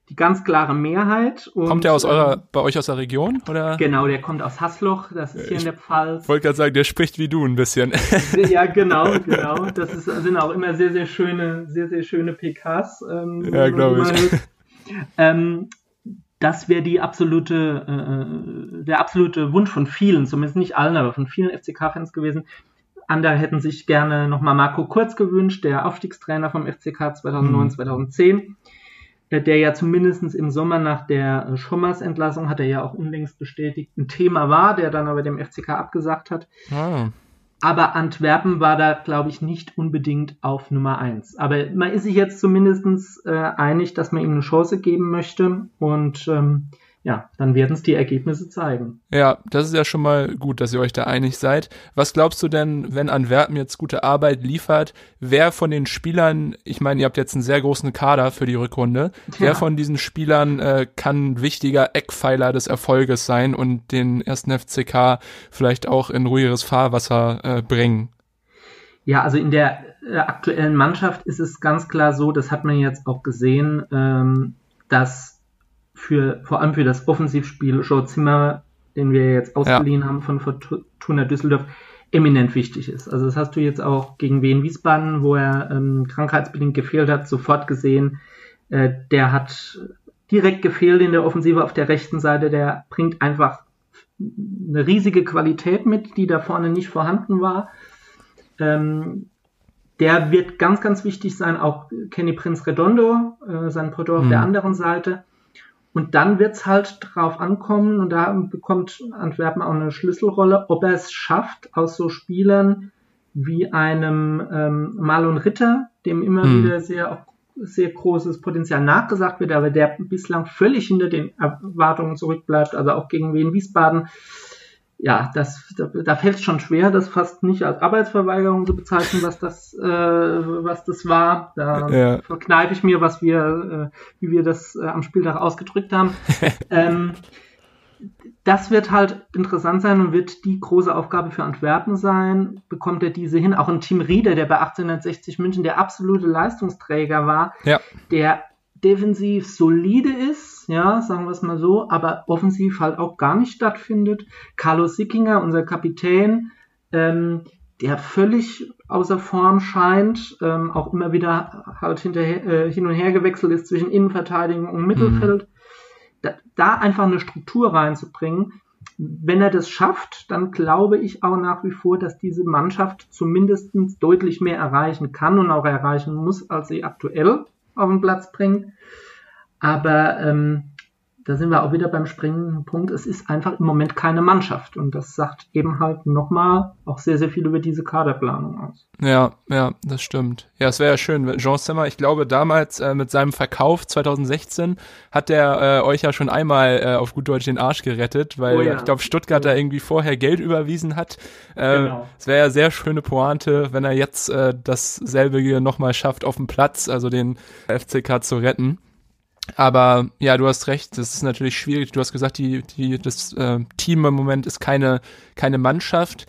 S3: die ganz klare Mehrheit.
S2: Kommt der aus eurer, ähm, bei euch aus der Region? Oder?
S3: Genau, der kommt aus Hassloch, das ist hier ich in der Pfalz.
S2: Ich wollte gerade sagen, der spricht wie du ein bisschen. <laughs>
S3: Ja, genau, <laughs> genau. Das ist, sind auch immer sehr, sehr schöne, sehr, sehr schöne PKs.
S2: Ähm, ja, glaube ich.
S3: Ähm, das wäre die absolute, äh, der absolute Wunsch von vielen, zumindest nicht allen, aber von vielen FCK-Fans gewesen. Andere hätten sich gerne nochmal Marco Kurz gewünscht, der Aufstiegstrainer vom FCK 2009, mhm. 2010 der ja zumindest im Sommer nach der Schommers-Entlassung, hat er ja auch unlängst bestätigt, ein Thema war, der dann aber dem FCK abgesagt hat. Ah. Aber Antwerpen war da, glaube ich, nicht unbedingt auf Nummer eins. Aber man ist sich jetzt zumindest äh, einig, dass man ihm eine Chance geben möchte. Und ähm, ja, dann werden es die Ergebnisse zeigen.
S2: Ja, das ist ja schon mal gut, dass ihr euch da einig seid. Was glaubst du denn, wenn Antwerpen jetzt gute Arbeit liefert, wer von den Spielern, ich meine, ihr habt jetzt einen sehr großen Kader für die Rückrunde, ja. wer von diesen Spielern äh, kann wichtiger Eckpfeiler des Erfolges sein und den ersten FCK vielleicht auch in ruhigeres Fahrwasser äh, bringen?
S3: Ja, also in der äh, aktuellen Mannschaft ist es ganz klar so, das hat man jetzt auch gesehen, ähm, dass für, vor allem für das Offensivspiel Joe Zimmer, den wir jetzt ausgeliehen ja. haben von Fortuna Düsseldorf, eminent wichtig ist. Also das hast du jetzt auch gegen Wien Wiesbaden, wo er ähm, krankheitsbedingt gefehlt hat, sofort gesehen. Äh, der hat direkt gefehlt in der Offensive auf der rechten Seite. Der bringt einfach eine riesige Qualität mit, die da vorne nicht vorhanden war. Ähm, der wird ganz, ganz wichtig sein. Auch Kenny Prince Redondo, äh, sein Porto auf der mhm. anderen Seite. Und dann wird's halt drauf ankommen, und da bekommt Antwerpen auch eine Schlüsselrolle, ob er es schafft, aus so Spielern wie einem ähm, Marlon Ritter, dem immer mhm. wieder sehr, sehr großes Potenzial nachgesagt wird, aber der bislang völlig hinter den Erwartungen zurückbleibt, also auch gegen Wien Wiesbaden ja, das, da, da fällt es schon schwer, das fast nicht als Arbeitsverweigerung zu bezeichnen, was das, äh, was das war. Da ja. verkneife ich mir, was wir, äh, wie wir das äh, am Spieltag ausgedrückt haben. <laughs> ähm, das wird halt interessant sein und wird die große Aufgabe für Antwerpen sein. Bekommt er diese hin? Auch ein Team Rieder, der bei 1860 München der absolute Leistungsträger war, ja. der defensiv solide ist, ja, sagen wir es mal so, aber offensiv halt auch gar nicht stattfindet. Carlos Sickinger, unser Kapitän, ähm, der völlig außer Form scheint, ähm, auch immer wieder halt hinterher, äh, hin und her gewechselt ist zwischen Innenverteidigung und Mittelfeld. Mhm. Da, da einfach eine Struktur reinzubringen. Wenn er das schafft, dann glaube ich auch nach wie vor, dass diese Mannschaft zumindest deutlich mehr erreichen kann und auch erreichen muss, als sie aktuell auf den Platz bringt. Aber ähm, da sind wir auch wieder beim springenden Punkt. Es ist einfach im Moment keine Mannschaft. Und das sagt eben halt nochmal auch sehr, sehr viel über diese Kaderplanung aus.
S2: Ja, ja, das stimmt. Ja, es wäre ja schön. Jean Zimmer, ich glaube, damals äh, mit seinem Verkauf 2016 hat der äh, euch ja schon einmal äh, auf gut Deutsch den Arsch gerettet, weil oh ja. ich glaube, Stuttgart da irgendwie vorher Geld überwiesen hat. Äh, genau. Es wäre ja sehr schöne Pointe, wenn er jetzt äh, dasselbe hier nochmal schafft auf dem Platz, also den FCK zu retten. Aber ja, du hast recht, das ist natürlich schwierig. Du hast gesagt, die, die, das äh, Team im Moment ist keine, keine Mannschaft.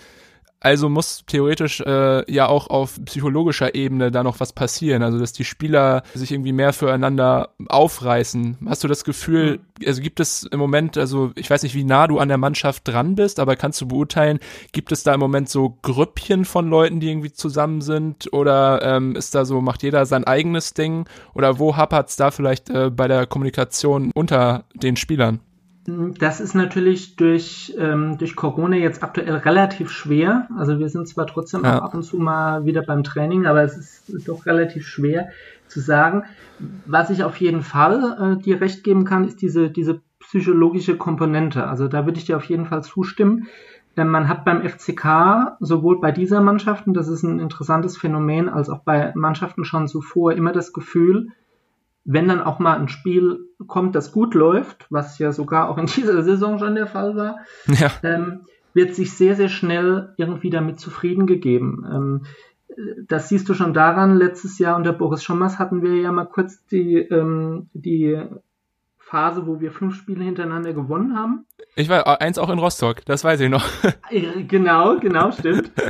S2: Also muss theoretisch äh, ja auch auf psychologischer Ebene da noch was passieren, also dass die Spieler sich irgendwie mehr füreinander aufreißen. Hast du das Gefühl, also gibt es im Moment, also ich weiß nicht, wie nah du an der Mannschaft dran bist, aber kannst du beurteilen, gibt es da im Moment so Grüppchen von Leuten, die irgendwie zusammen sind oder ähm, ist da so, macht jeder sein eigenes Ding oder wo hapert's da vielleicht äh, bei der Kommunikation unter den Spielern?
S3: Das ist natürlich durch, ähm, durch Corona jetzt aktuell relativ schwer. Also wir sind zwar trotzdem ja. ab und zu mal wieder beim Training, aber es ist doch relativ schwer zu sagen. Was ich auf jeden Fall äh, dir recht geben kann, ist diese, diese psychologische Komponente. Also da würde ich dir auf jeden Fall zustimmen. Denn man hat beim FCK sowohl bei dieser Mannschaft, und das ist ein interessantes Phänomen, als auch bei Mannschaften schon zuvor immer das Gefühl, wenn dann auch mal ein Spiel kommt, das gut läuft, was ja sogar auch in <laughs> dieser Saison schon der Fall war, ja. ähm, wird sich sehr, sehr schnell irgendwie damit zufrieden gegeben. Ähm, das siehst du schon daran, letztes Jahr unter Boris Schommers hatten wir ja mal kurz die, ähm, die Phase, wo wir fünf Spiele hintereinander gewonnen haben.
S2: Ich war eins auch in Rostock, das weiß ich noch.
S3: Äh, genau, genau, stimmt. <laughs>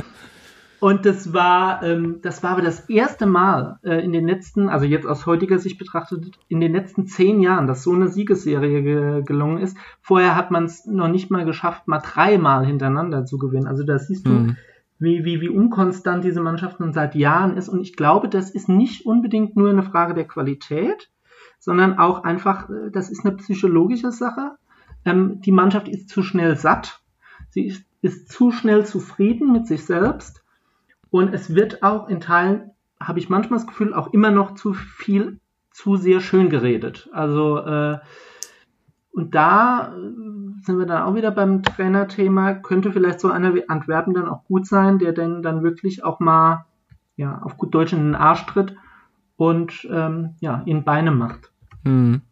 S3: Und das war, ähm, das war aber das erste Mal äh, in den letzten, also jetzt aus heutiger Sicht betrachtet, in den letzten zehn Jahren, dass so eine Siegesserie ge gelungen ist. Vorher hat man es noch nicht mal geschafft, mal dreimal hintereinander zu gewinnen. Also da siehst du, mhm. wie, wie, wie unkonstant diese Mannschaften seit Jahren ist. Und ich glaube, das ist nicht unbedingt nur eine Frage der Qualität, sondern auch einfach, äh, das ist eine psychologische Sache. Ähm, die Mannschaft ist zu schnell satt. Sie ist, ist zu schnell zufrieden mit sich selbst und es wird auch in Teilen, habe ich manchmal das Gefühl, auch immer noch zu viel, zu sehr schön geredet. Also, äh, und da äh, sind wir dann auch wieder beim Trainerthema, könnte vielleicht so einer wie Antwerpen dann auch gut sein, der denn dann wirklich auch mal, ja, auf gut Deutsch in den Arsch tritt und, ähm, ja, ihn Beine macht.
S2: Mhm.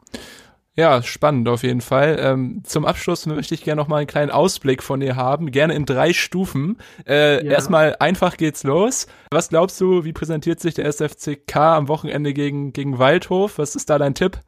S2: Ja, spannend auf jeden Fall. Ähm, zum Abschluss möchte ich gerne noch mal einen kleinen Ausblick von dir haben, gerne in drei Stufen. Äh, ja. Erstmal einfach geht's los. Was glaubst du, wie präsentiert sich der SFCK am Wochenende gegen, gegen Waldhof? Was ist da dein Tipp?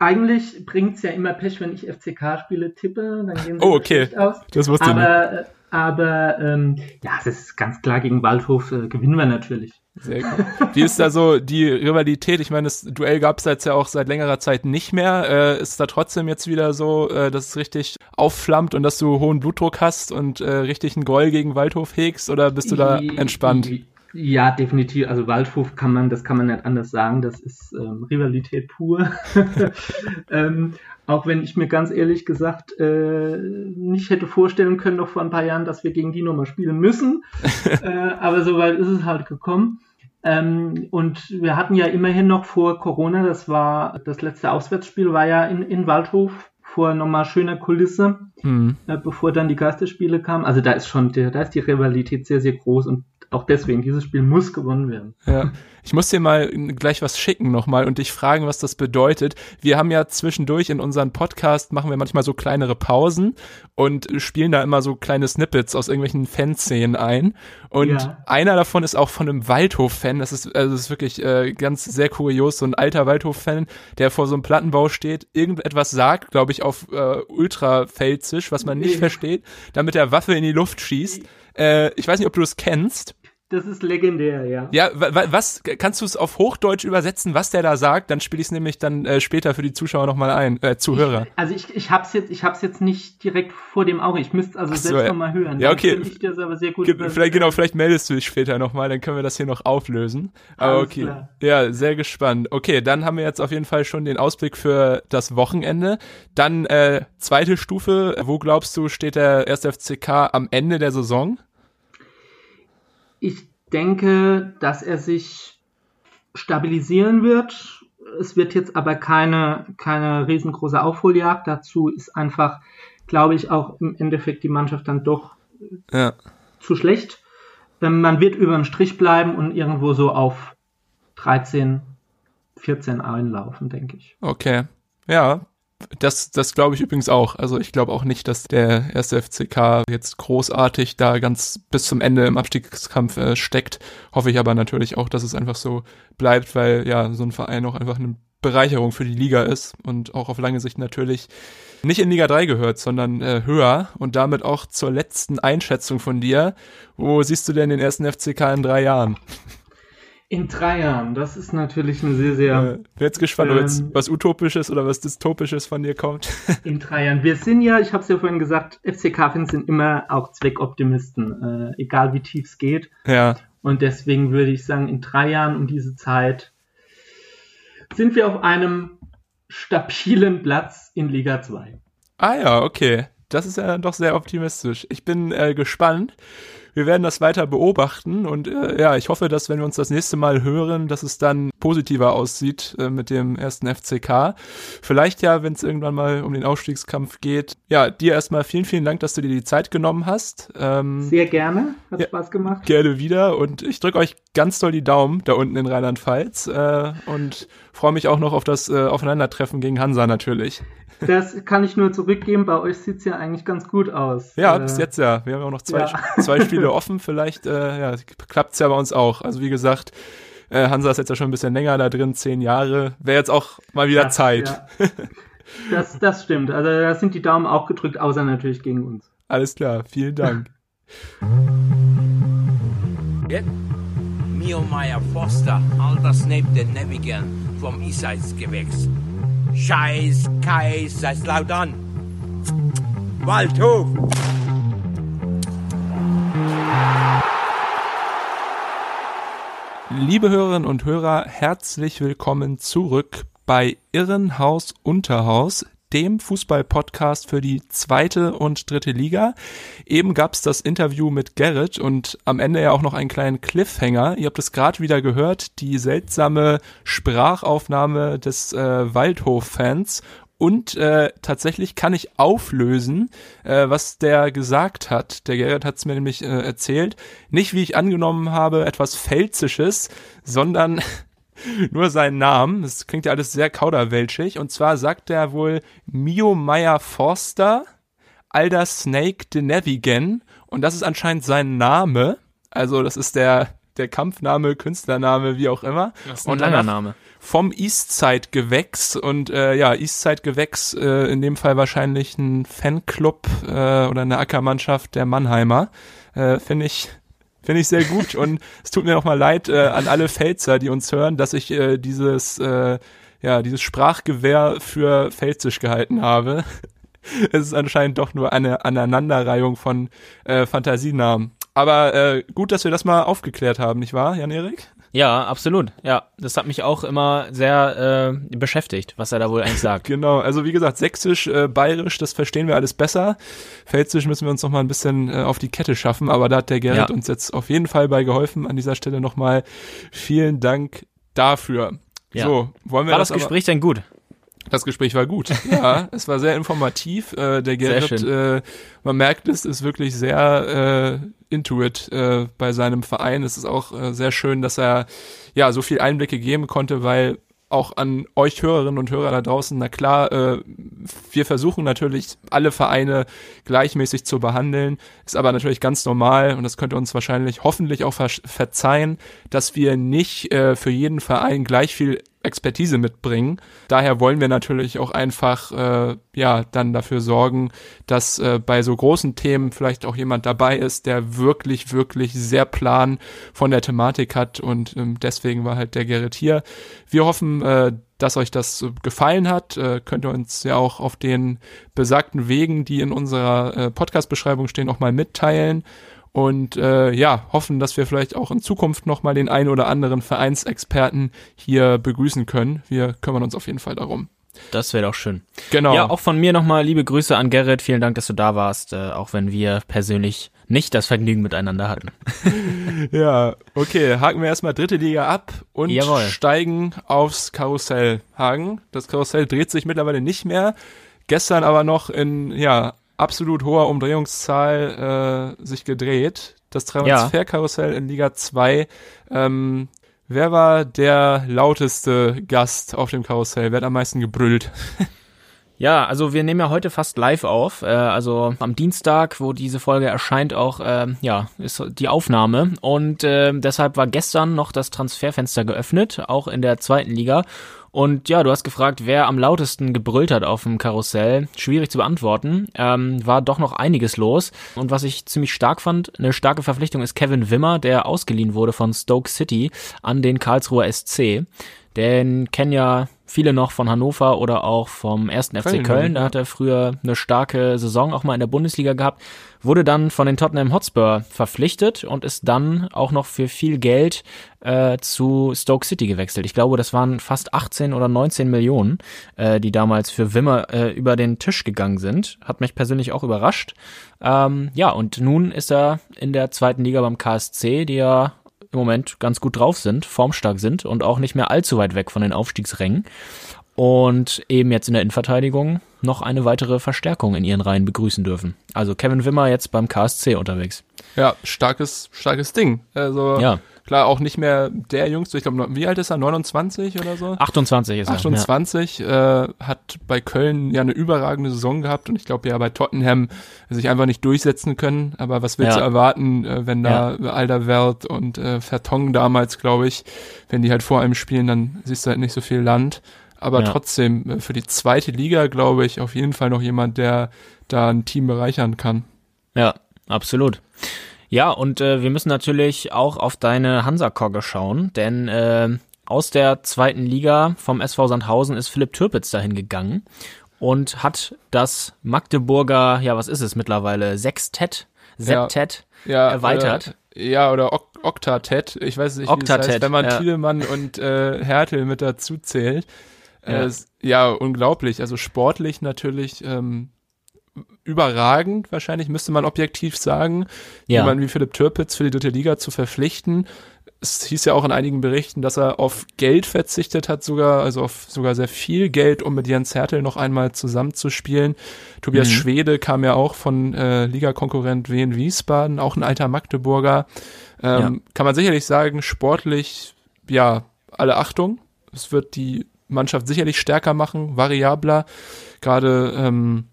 S3: Eigentlich bringt's ja immer Pech, wenn ich FCK-Spiele tippe, dann gehen sie
S2: oh, okay. aus. Das wusste
S3: ich nicht. Äh, aber ähm, ja, es ist ganz klar, gegen Waldhof äh, gewinnen wir natürlich.
S2: Sehr gut. Wie ist da so die Rivalität? Ich meine, das Duell gab es jetzt ja auch seit längerer Zeit nicht mehr. Äh, ist da trotzdem jetzt wieder so, äh, dass es richtig aufflammt und dass du hohen Blutdruck hast und äh, richtig einen Groll gegen Waldhof hegst oder bist du da entspannt?
S3: Ja, definitiv. Also Waldhof kann man, das kann man nicht anders sagen. Das ist ähm, Rivalität pur. <laughs> ähm, auch wenn ich mir ganz ehrlich gesagt äh, nicht hätte vorstellen können, noch vor ein paar Jahren, dass wir gegen die nochmal spielen müssen. <laughs> äh, aber soweit ist es halt gekommen. Ähm, und wir hatten ja immerhin noch vor Corona, das war das letzte Auswärtsspiel, war ja in, in Waldhof vor nochmal schöner Kulisse, mhm. äh, bevor dann die Geisterspiele kamen. Also da ist schon, der, da ist die Rivalität sehr, sehr groß und auch deswegen, dieses Spiel muss gewonnen werden.
S2: Ja. Ich muss dir mal gleich was schicken nochmal und dich fragen, was das bedeutet. Wir haben ja zwischendurch in unserem Podcast, machen wir manchmal so kleinere Pausen und spielen da immer so kleine Snippets aus irgendwelchen Fanszenen ein. Und ja. einer davon ist auch von einem Waldhof-Fan. Das ist, also das ist wirklich äh, ganz sehr kurios, so ein alter Waldhof-Fan, der vor so einem Plattenbau steht, irgendetwas sagt, glaube ich, auf äh, Ultra-Pfälzisch, was man nicht versteht, damit er Waffe in die Luft schießt. Äh, ich weiß nicht, ob du das kennst.
S3: Das ist legendär, ja.
S2: Ja, was kannst du es auf Hochdeutsch übersetzen, was der da sagt? Dann spiele ich es nämlich dann äh, später für die Zuschauer nochmal ein, äh, Zuhörer.
S3: Ich, also ich, ich hab's jetzt, ich hab's jetzt nicht direkt vor dem Auge. Ich müsste also so, selbst ja. nochmal hören.
S2: Ja, okay.
S3: Ich das aber sehr gut
S2: vielleicht genau, vielleicht meldest du dich später nochmal, dann können wir das hier noch auflösen. Aber Alles okay. Klar. Ja, sehr gespannt. Okay, dann haben wir jetzt auf jeden Fall schon den Ausblick für das Wochenende. Dann äh, zweite Stufe. Wo glaubst du steht der 1. FCK am Ende der Saison?
S3: Ich denke, dass er sich stabilisieren wird. Es wird jetzt aber keine, keine riesengroße Aufholjagd. Dazu ist einfach, glaube ich, auch im Endeffekt die Mannschaft dann doch ja. zu schlecht. Ähm, man wird über den Strich bleiben und irgendwo so auf 13, 14 einlaufen, denke ich.
S2: Okay. Ja, das, das glaube ich übrigens auch. Also ich glaube auch nicht, dass der erste FCK jetzt großartig da ganz bis zum Ende im Abstiegskampf äh, steckt. Hoffe ich aber natürlich auch, dass es einfach so bleibt, weil ja so ein Verein auch einfach eine Bereicherung für die Liga ist und auch auf lange Sicht natürlich nicht in Liga 3 gehört, sondern äh, höher und damit auch zur letzten Einschätzung von dir. Wo siehst du denn den ersten FCK in drei Jahren?
S3: In drei Jahren, das ist natürlich eine sehr, sehr.
S2: Äh, bin jetzt gespannt, ähm, ob jetzt ähm, was Utopisches oder was Dystopisches von dir kommt. <laughs>
S3: in drei Jahren. Wir sind ja, ich habe es ja vorhin gesagt, FCK-Fans sind immer auch Zweckoptimisten, äh, egal wie tief es geht.
S2: Ja.
S3: Und deswegen würde ich sagen, in drei Jahren um diese Zeit sind wir auf einem stabilen Platz in Liga 2.
S2: Ah ja, okay. Das ist ja doch sehr optimistisch. Ich bin äh, gespannt wir werden das weiter beobachten und äh, ja, ich hoffe, dass wenn wir uns das nächste Mal hören, dass es dann positiver aussieht äh, mit dem ersten FCK. Vielleicht ja, wenn es irgendwann mal um den Ausstiegskampf geht. Ja, dir erstmal vielen, vielen Dank, dass du dir die Zeit genommen hast.
S3: Ähm, Sehr gerne, hat ja, Spaß gemacht.
S2: Gerne wieder und ich drücke euch ganz doll die Daumen da unten in Rheinland-Pfalz äh, und freue mich auch noch auf das äh, Aufeinandertreffen gegen Hansa natürlich.
S3: Das kann ich nur zurückgeben. Bei euch sieht's ja eigentlich ganz gut aus.
S2: Ja, äh, bis jetzt ja. Wir haben auch noch zwei, ja. zwei Spiele offen. Vielleicht äh, ja, klappt's ja bei uns auch. Also wie gesagt, äh, Hansa ist jetzt ja schon ein bisschen länger da drin, zehn Jahre. Wäre jetzt auch mal wieder das, Zeit.
S3: Ja. Das, das stimmt. Also da sind die Daumen auch gedrückt, außer natürlich gegen uns.
S2: Alles klar, vielen Dank. <laughs>
S4: Yep. Mio Meyer Foster, alter Snape der Navigan vom Eastsides Gewächs. Scheiß Kaiserslautern. Waldhof.
S2: Liebe Hörerinnen und Hörer, herzlich willkommen zurück bei Irrenhaus Unterhaus, dem Fußball-Podcast für die zweite und dritte Liga. Eben gab's das Interview mit Gerrit und am Ende ja auch noch einen kleinen Cliffhanger. Ihr habt es gerade wieder gehört, die seltsame Sprachaufnahme des äh, Waldhof-Fans und äh, tatsächlich kann ich auflösen, äh, was der gesagt hat. Der Gerrit hat es mir nämlich äh, erzählt. Nicht, wie ich angenommen habe, etwas Pfälzisches, sondern <laughs> nur seinen Namen. Das klingt ja alles sehr kauderwelschig. Und zwar sagt er wohl Mio Meyer Forster, Alder Snake de Navigan. Und das ist anscheinend sein Name. Also das ist der, der Kampfname, Künstlername, wie auch immer.
S1: Das ist ein und langer Name.
S2: Vom Eastside-Gewächs. Und äh, ja, Eastside-Gewächs, äh, in dem Fall wahrscheinlich ein Fanclub äh, oder eine Ackermannschaft der Mannheimer. Äh, Finde ich Finde ich sehr gut und <laughs> es tut mir nochmal leid äh, an alle Pfälzer, die uns hören, dass ich äh, dieses, äh, ja, dieses Sprachgewehr für pfälzisch gehalten habe. <laughs> es ist anscheinend doch nur eine Aneinanderreihung von äh, Fantasienamen. Aber äh, gut, dass wir das mal aufgeklärt haben, nicht wahr, Jan-Erik?
S1: Ja, absolut. Ja, das hat mich auch immer sehr äh, beschäftigt, was er da wohl eigentlich sagt. <laughs>
S2: genau, also wie gesagt, sächsisch, äh, bayerisch, das verstehen wir alles besser. Pfälzisch müssen wir uns noch mal ein bisschen äh, auf die Kette schaffen, aber da hat der Gerrit ja. uns jetzt auf jeden Fall bei geholfen. An dieser Stelle nochmal vielen Dank dafür. Ja. So, wollen wir
S1: War
S2: das,
S1: das Gespräch denn gut?
S2: Das Gespräch war gut. Ja, es war sehr informativ. Äh, der Gerrit, äh, man merkt es, ist wirklich sehr äh, Intuit äh, bei seinem Verein. Es ist auch äh, sehr schön, dass er ja so viel Einblicke geben konnte, weil auch an euch Hörerinnen und Hörer da draußen, na klar, äh, wir versuchen natürlich alle Vereine gleichmäßig zu behandeln, ist aber natürlich ganz normal und das könnte uns wahrscheinlich hoffentlich auch ver verzeihen, dass wir nicht äh, für jeden Verein gleich viel Expertise mitbringen. Daher wollen wir natürlich auch einfach äh, ja dann dafür sorgen, dass äh, bei so großen Themen vielleicht auch jemand dabei ist, der wirklich wirklich sehr Plan von der Thematik hat und ähm, deswegen war halt der Gerrit hier. Wir hoffen, äh, dass euch das gefallen hat. Äh, könnt ihr uns ja auch auf den besagten Wegen, die in unserer äh, Podcast-Beschreibung stehen, auch mal mitteilen und äh, ja, hoffen, dass wir vielleicht auch in Zukunft nochmal den einen oder anderen Vereinsexperten hier begrüßen können. Wir kümmern uns auf jeden Fall darum.
S1: Das wäre doch schön.
S2: Genau.
S1: Ja, auch von mir nochmal liebe Grüße an Gerrit. Vielen Dank, dass du da warst, äh, auch wenn wir persönlich nicht das Vergnügen miteinander hatten. <laughs>
S2: ja, okay, haken wir erstmal dritte Liga ab und Jawohl. steigen aufs Karussell. Hagen, das Karussell dreht sich mittlerweile nicht mehr. Gestern aber noch in ja, absolut hoher Umdrehungszahl äh, sich gedreht. Das Transferkarussell ja. in Liga 2. Ähm, wer war der lauteste Gast auf dem Karussell? Wer hat am meisten gebrüllt? <laughs>
S1: Ja, also wir nehmen ja heute fast live auf. Äh, also am Dienstag, wo diese Folge erscheint, auch äh, ja ist die Aufnahme und äh, deshalb war gestern noch das Transferfenster geöffnet, auch in der zweiten Liga. Und ja, du hast gefragt, wer am lautesten gebrüllt hat auf dem Karussell. Schwierig zu beantworten. Ähm, war doch noch einiges los. Und was ich ziemlich stark fand, eine starke Verpflichtung ist Kevin Wimmer, der ausgeliehen wurde von Stoke City an den Karlsruher SC. Den kennen ja viele noch von Hannover oder auch vom ersten FC Köln. Köln. Da hat er früher eine starke Saison auch mal in der Bundesliga gehabt. Wurde dann von den Tottenham Hotspur verpflichtet und ist dann auch noch für viel Geld äh, zu Stoke City gewechselt. Ich glaube, das waren fast 18 oder 19 Millionen, äh, die damals für Wimmer äh, über den Tisch gegangen sind. Hat mich persönlich auch überrascht. Ähm, ja, und nun ist er in der zweiten Liga beim KSC, die ja im Moment ganz gut drauf sind, formstark sind und auch nicht mehr allzu weit weg von den Aufstiegsrängen. Und eben jetzt in der Innenverteidigung noch eine weitere Verstärkung in ihren Reihen begrüßen dürfen. Also Kevin Wimmer jetzt beim KSC unterwegs.
S2: Ja, starkes, starkes Ding. Also ja. klar, auch nicht mehr der Jüngste. Ich glaube, wie alt ist er? 29 oder so?
S1: 28 ist er.
S2: 28, ja. äh, hat bei Köln ja eine überragende Saison gehabt und ich glaube ja bei Tottenham sich einfach nicht durchsetzen können. Aber was willst ja. du erwarten, äh, wenn da ja. Alderweireld und äh, Vertong damals, glaube ich, wenn die halt vor einem spielen, dann siehst du halt nicht so viel Land. Aber ja. trotzdem, äh, für die zweite Liga, glaube ich, auf jeden Fall noch jemand, der da ein Team bereichern kann.
S1: Ja, absolut. Ja, und äh, wir müssen natürlich auch auf deine Hansa-Kogge schauen, denn äh, aus der zweiten Liga vom SV Sandhausen ist Philipp Türpitz dahin gegangen und hat das Magdeburger, ja, was ist es mittlerweile, Sextett, Septett ja, ja, erweitert.
S2: Oder, ja, oder ok Oktatet, ich weiß nicht, wie das heißt, wenn man ja. Thielemann und äh, Hertel mit dazu zählt. Ja. Äh, ja, unglaublich. Also sportlich natürlich ähm, überragend, wahrscheinlich müsste man objektiv sagen, ja. jemanden wie Philipp Türpitz für die dritte Liga zu verpflichten. Es hieß ja auch in einigen Berichten, dass er auf Geld verzichtet hat, sogar, also auf sogar sehr viel Geld, um mit Jens Hertel noch einmal zusammenzuspielen. Tobias mhm. Schwede kam ja auch von äh, Ligakonkurrent Wien Wiesbaden, auch ein alter Magdeburger. Ähm, ja. Kann man sicherlich sagen, sportlich, ja, alle Achtung. Es wird die Mannschaft sicherlich stärker machen, variabler. Gerade ähm,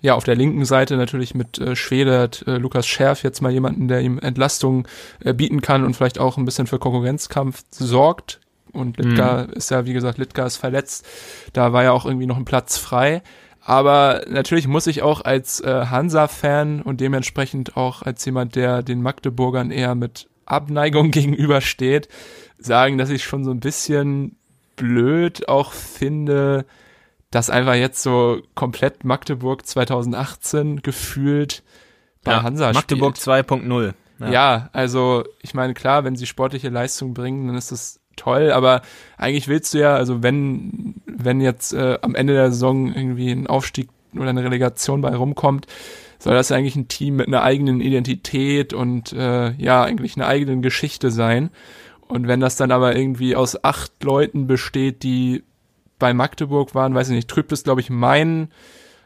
S2: ja auf der linken Seite natürlich mit äh, Schwede hat äh, Lukas Scherf jetzt mal jemanden, der ihm Entlastung äh, bieten kann und vielleicht auch ein bisschen für Konkurrenzkampf sorgt. Und Litka mhm. ist ja, wie gesagt, Litka ist verletzt. Da war ja auch irgendwie noch ein Platz frei. Aber natürlich muss ich auch als äh, Hansa-Fan und dementsprechend auch als jemand, der den Magdeburgern eher mit Abneigung <laughs> gegenübersteht, sagen, dass ich schon so ein bisschen blöd auch finde, dass einfach jetzt so komplett Magdeburg 2018 gefühlt bei ja, Hansa
S1: Magdeburg 2.0.
S2: Ja. ja, also ich meine, klar, wenn sie sportliche Leistung bringen, dann ist das toll, aber eigentlich willst du ja, also wenn, wenn jetzt äh, am Ende der Saison irgendwie ein Aufstieg oder eine Relegation bei rumkommt, soll das eigentlich ein Team mit einer eigenen Identität und äh, ja, eigentlich einer eigenen Geschichte sein. Und wenn das dann aber irgendwie aus acht Leuten besteht, die bei Magdeburg waren, weiß ich nicht, trübt es, glaube ich, mein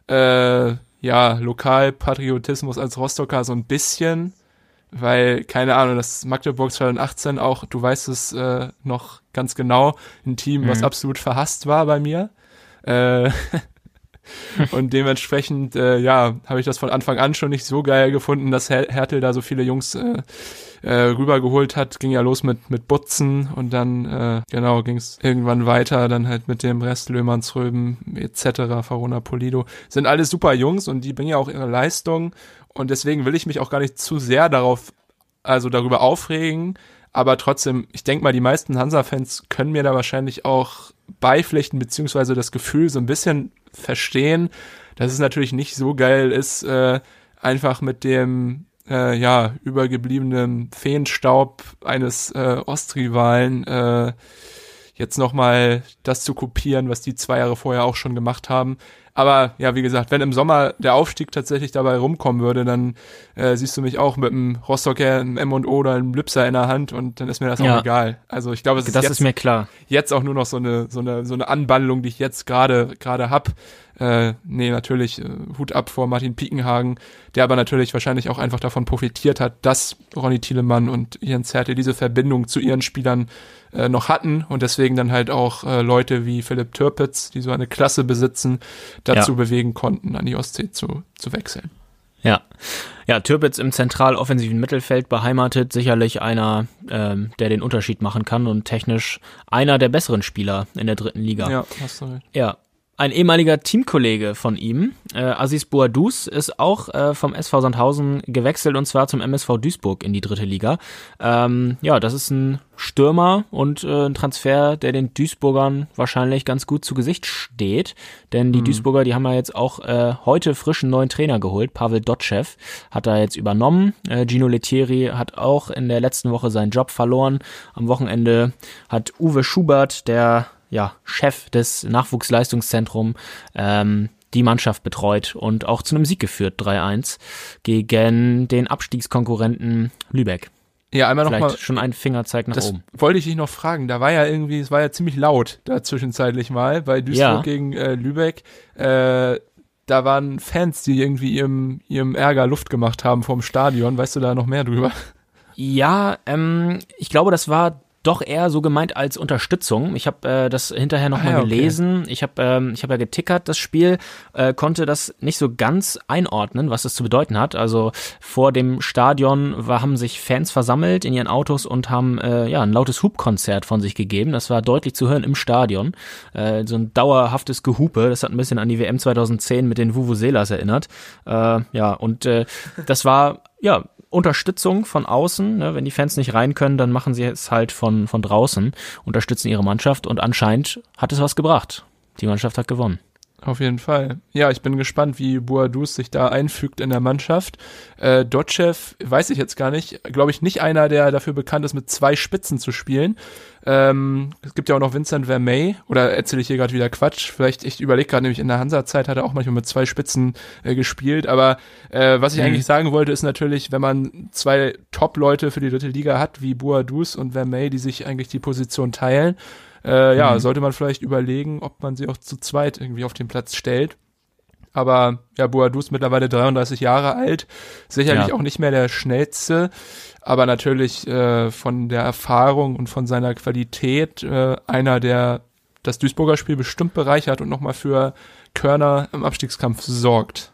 S2: äh, ja, Lokalpatriotismus als Rostocker so ein bisschen, weil, keine Ahnung, das Magdeburg 2018 auch, du weißt es äh, noch ganz genau, ein Team, mhm. was absolut verhasst war bei mir. Äh, <laughs> <laughs> und dementsprechend, äh, ja, habe ich das von Anfang an schon nicht so geil gefunden, dass Her Hertel da so viele Jungs äh, äh, rübergeholt hat. Ging ja los mit, mit Butzen und dann, äh, genau, ging es irgendwann weiter, dann halt mit dem Rest Löhmannsröben etc., Farona Polido. Sind alles super Jungs und die bringen ja auch ihre Leistung und deswegen will ich mich auch gar nicht zu sehr darauf, also darüber aufregen, aber trotzdem, ich denke mal, die meisten Hansa-Fans können mir da wahrscheinlich auch beipflichten, beziehungsweise das Gefühl so ein bisschen verstehen, dass es natürlich nicht so geil ist, äh, einfach mit dem äh, ja, übergebliebenen Feenstaub eines äh, Ostrivalen äh, jetzt nochmal das zu kopieren, was die zwei Jahre vorher auch schon gemacht haben. Aber ja, wie gesagt, wenn im Sommer der Aufstieg tatsächlich dabei rumkommen würde, dann äh, siehst du mich auch mit einem Rostocker, einem M&O oder einem Lübser in der Hand und dann ist mir das ja. auch egal. Also ich glaube, es ist,
S1: das
S2: jetzt,
S1: ist mir klar.
S2: jetzt auch nur noch so eine, so eine, so eine Anbandlung, die ich jetzt gerade, gerade hab. Äh, nee, natürlich, äh, Hut ab vor Martin Piekenhagen, der aber natürlich wahrscheinlich auch einfach davon profitiert hat, dass Ronny Thielemann und Jens Hertel diese Verbindung zu ihren Spielern äh, noch hatten und deswegen dann halt auch äh, Leute wie Philipp Türpitz, die so eine Klasse besitzen, dazu ja. bewegen konnten, an die Ostsee zu, zu wechseln.
S1: Ja. Ja, Türpitz im zentral-offensiven Mittelfeld beheimatet, sicherlich einer, ähm, der den Unterschied machen kann und technisch einer der besseren Spieler in der dritten Liga.
S2: Ja, hast du recht.
S1: Ja, ein ehemaliger Teamkollege von ihm, äh, Aziz Bouadouz, ist auch äh, vom SV Sandhausen gewechselt und zwar zum MSV Duisburg in die dritte Liga. Ähm, ja, das ist ein Stürmer und äh, ein Transfer, der den Duisburgern wahrscheinlich ganz gut zu Gesicht steht. Denn die mhm. Duisburger, die haben ja jetzt auch äh, heute frischen neuen Trainer geholt. Pavel Dotschew hat da jetzt übernommen. Äh, Gino Lettieri hat auch in der letzten Woche seinen Job verloren. Am Wochenende hat Uwe Schubert, der ja, Chef des Nachwuchsleistungszentrums ähm, die Mannschaft betreut und auch zu einem Sieg geführt, 3-1, gegen den Abstiegskonkurrenten Lübeck.
S2: Ja, einmal nochmal.
S1: Schon ein Fingerzeig nach
S2: das
S1: oben.
S2: Wollte ich dich noch fragen. Da war ja irgendwie, es war ja ziemlich laut da zwischenzeitlich mal bei Duisburg ja. gegen äh, Lübeck. Äh, da waren Fans, die irgendwie ihrem, ihrem Ärger Luft gemacht haben vom Stadion. Weißt du da noch mehr drüber?
S1: Ja, ähm, ich glaube, das war doch eher so gemeint als Unterstützung. Ich habe äh, das hinterher nochmal ah, okay. gelesen. Ich habe ähm, ich hab ja getickert, das Spiel, äh, konnte das nicht so ganz einordnen, was das zu bedeuten hat. Also vor dem Stadion war, haben sich Fans versammelt in ihren Autos und haben äh, ja ein lautes Hubkonzert von sich gegeben. Das war deutlich zu hören im Stadion. Äh, so ein dauerhaftes Gehupe. Das hat ein bisschen an die WM 2010 mit den Vuvuzelas erinnert. Äh, ja, und äh, das war ja Unterstützung von außen. Ne? Wenn die Fans nicht rein können, dann machen sie es halt von, von draußen, unterstützen ihre Mannschaft und anscheinend hat es was gebracht. Die Mannschaft hat gewonnen.
S2: Auf jeden Fall. Ja, ich bin gespannt, wie Boadus sich da einfügt in der Mannschaft. Äh, Dotschew, weiß ich jetzt gar nicht, glaube ich, nicht einer, der dafür bekannt ist, mit zwei Spitzen zu spielen. Ähm, es gibt ja auch noch Vincent Vermey, oder erzähle ich hier gerade wieder Quatsch? Vielleicht, ich überlege gerade, nämlich in der Hansa-Zeit hat er auch manchmal mit zwei Spitzen äh, gespielt. Aber äh, was ich mhm. eigentlich sagen wollte, ist natürlich, wenn man zwei Top-Leute für die dritte Liga hat, wie Boadus und Vermey, die sich eigentlich die Position teilen, äh, ja, mhm. sollte man vielleicht überlegen, ob man sie auch zu zweit irgendwie auf den Platz stellt. Aber ja, Boadu ist mittlerweile 33 Jahre alt, sicherlich ja. auch nicht mehr der schnellste, aber natürlich äh, von der Erfahrung und von seiner Qualität äh, einer, der das Duisburger Spiel bestimmt bereichert und nochmal für Körner im Abstiegskampf sorgt.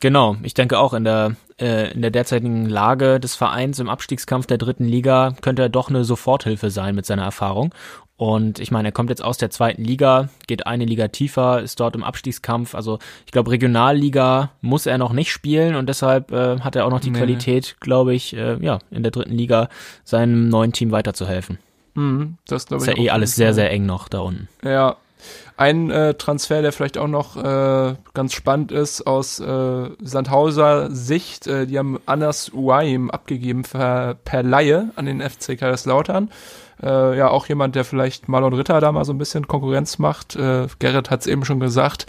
S1: Genau, ich denke auch in der äh, in der derzeitigen Lage des Vereins im Abstiegskampf der dritten Liga könnte er doch eine Soforthilfe sein mit seiner Erfahrung. Und ich meine, er kommt jetzt aus der zweiten Liga, geht eine Liga tiefer, ist dort im Abstiegskampf. Also ich glaube, Regionalliga muss er noch nicht spielen und deshalb äh, hat er auch noch die nee. Qualität, glaube ich, äh, ja, in der dritten Liga seinem neuen Team weiterzuhelfen.
S2: Mhm, das glaube
S1: ich. Ist ja eh alles sehr, sehr eng noch da unten.
S2: Ja. Ein äh, Transfer, der vielleicht auch noch äh, ganz spannend ist aus äh, Sandhauser Sicht, äh, die haben Anas Uaim abgegeben per, per Laie an den FC Kaiserslautern. Äh, ja, auch jemand, der vielleicht Marlon Ritter da mal so ein bisschen Konkurrenz macht. Äh, Gerrit hat es eben schon gesagt,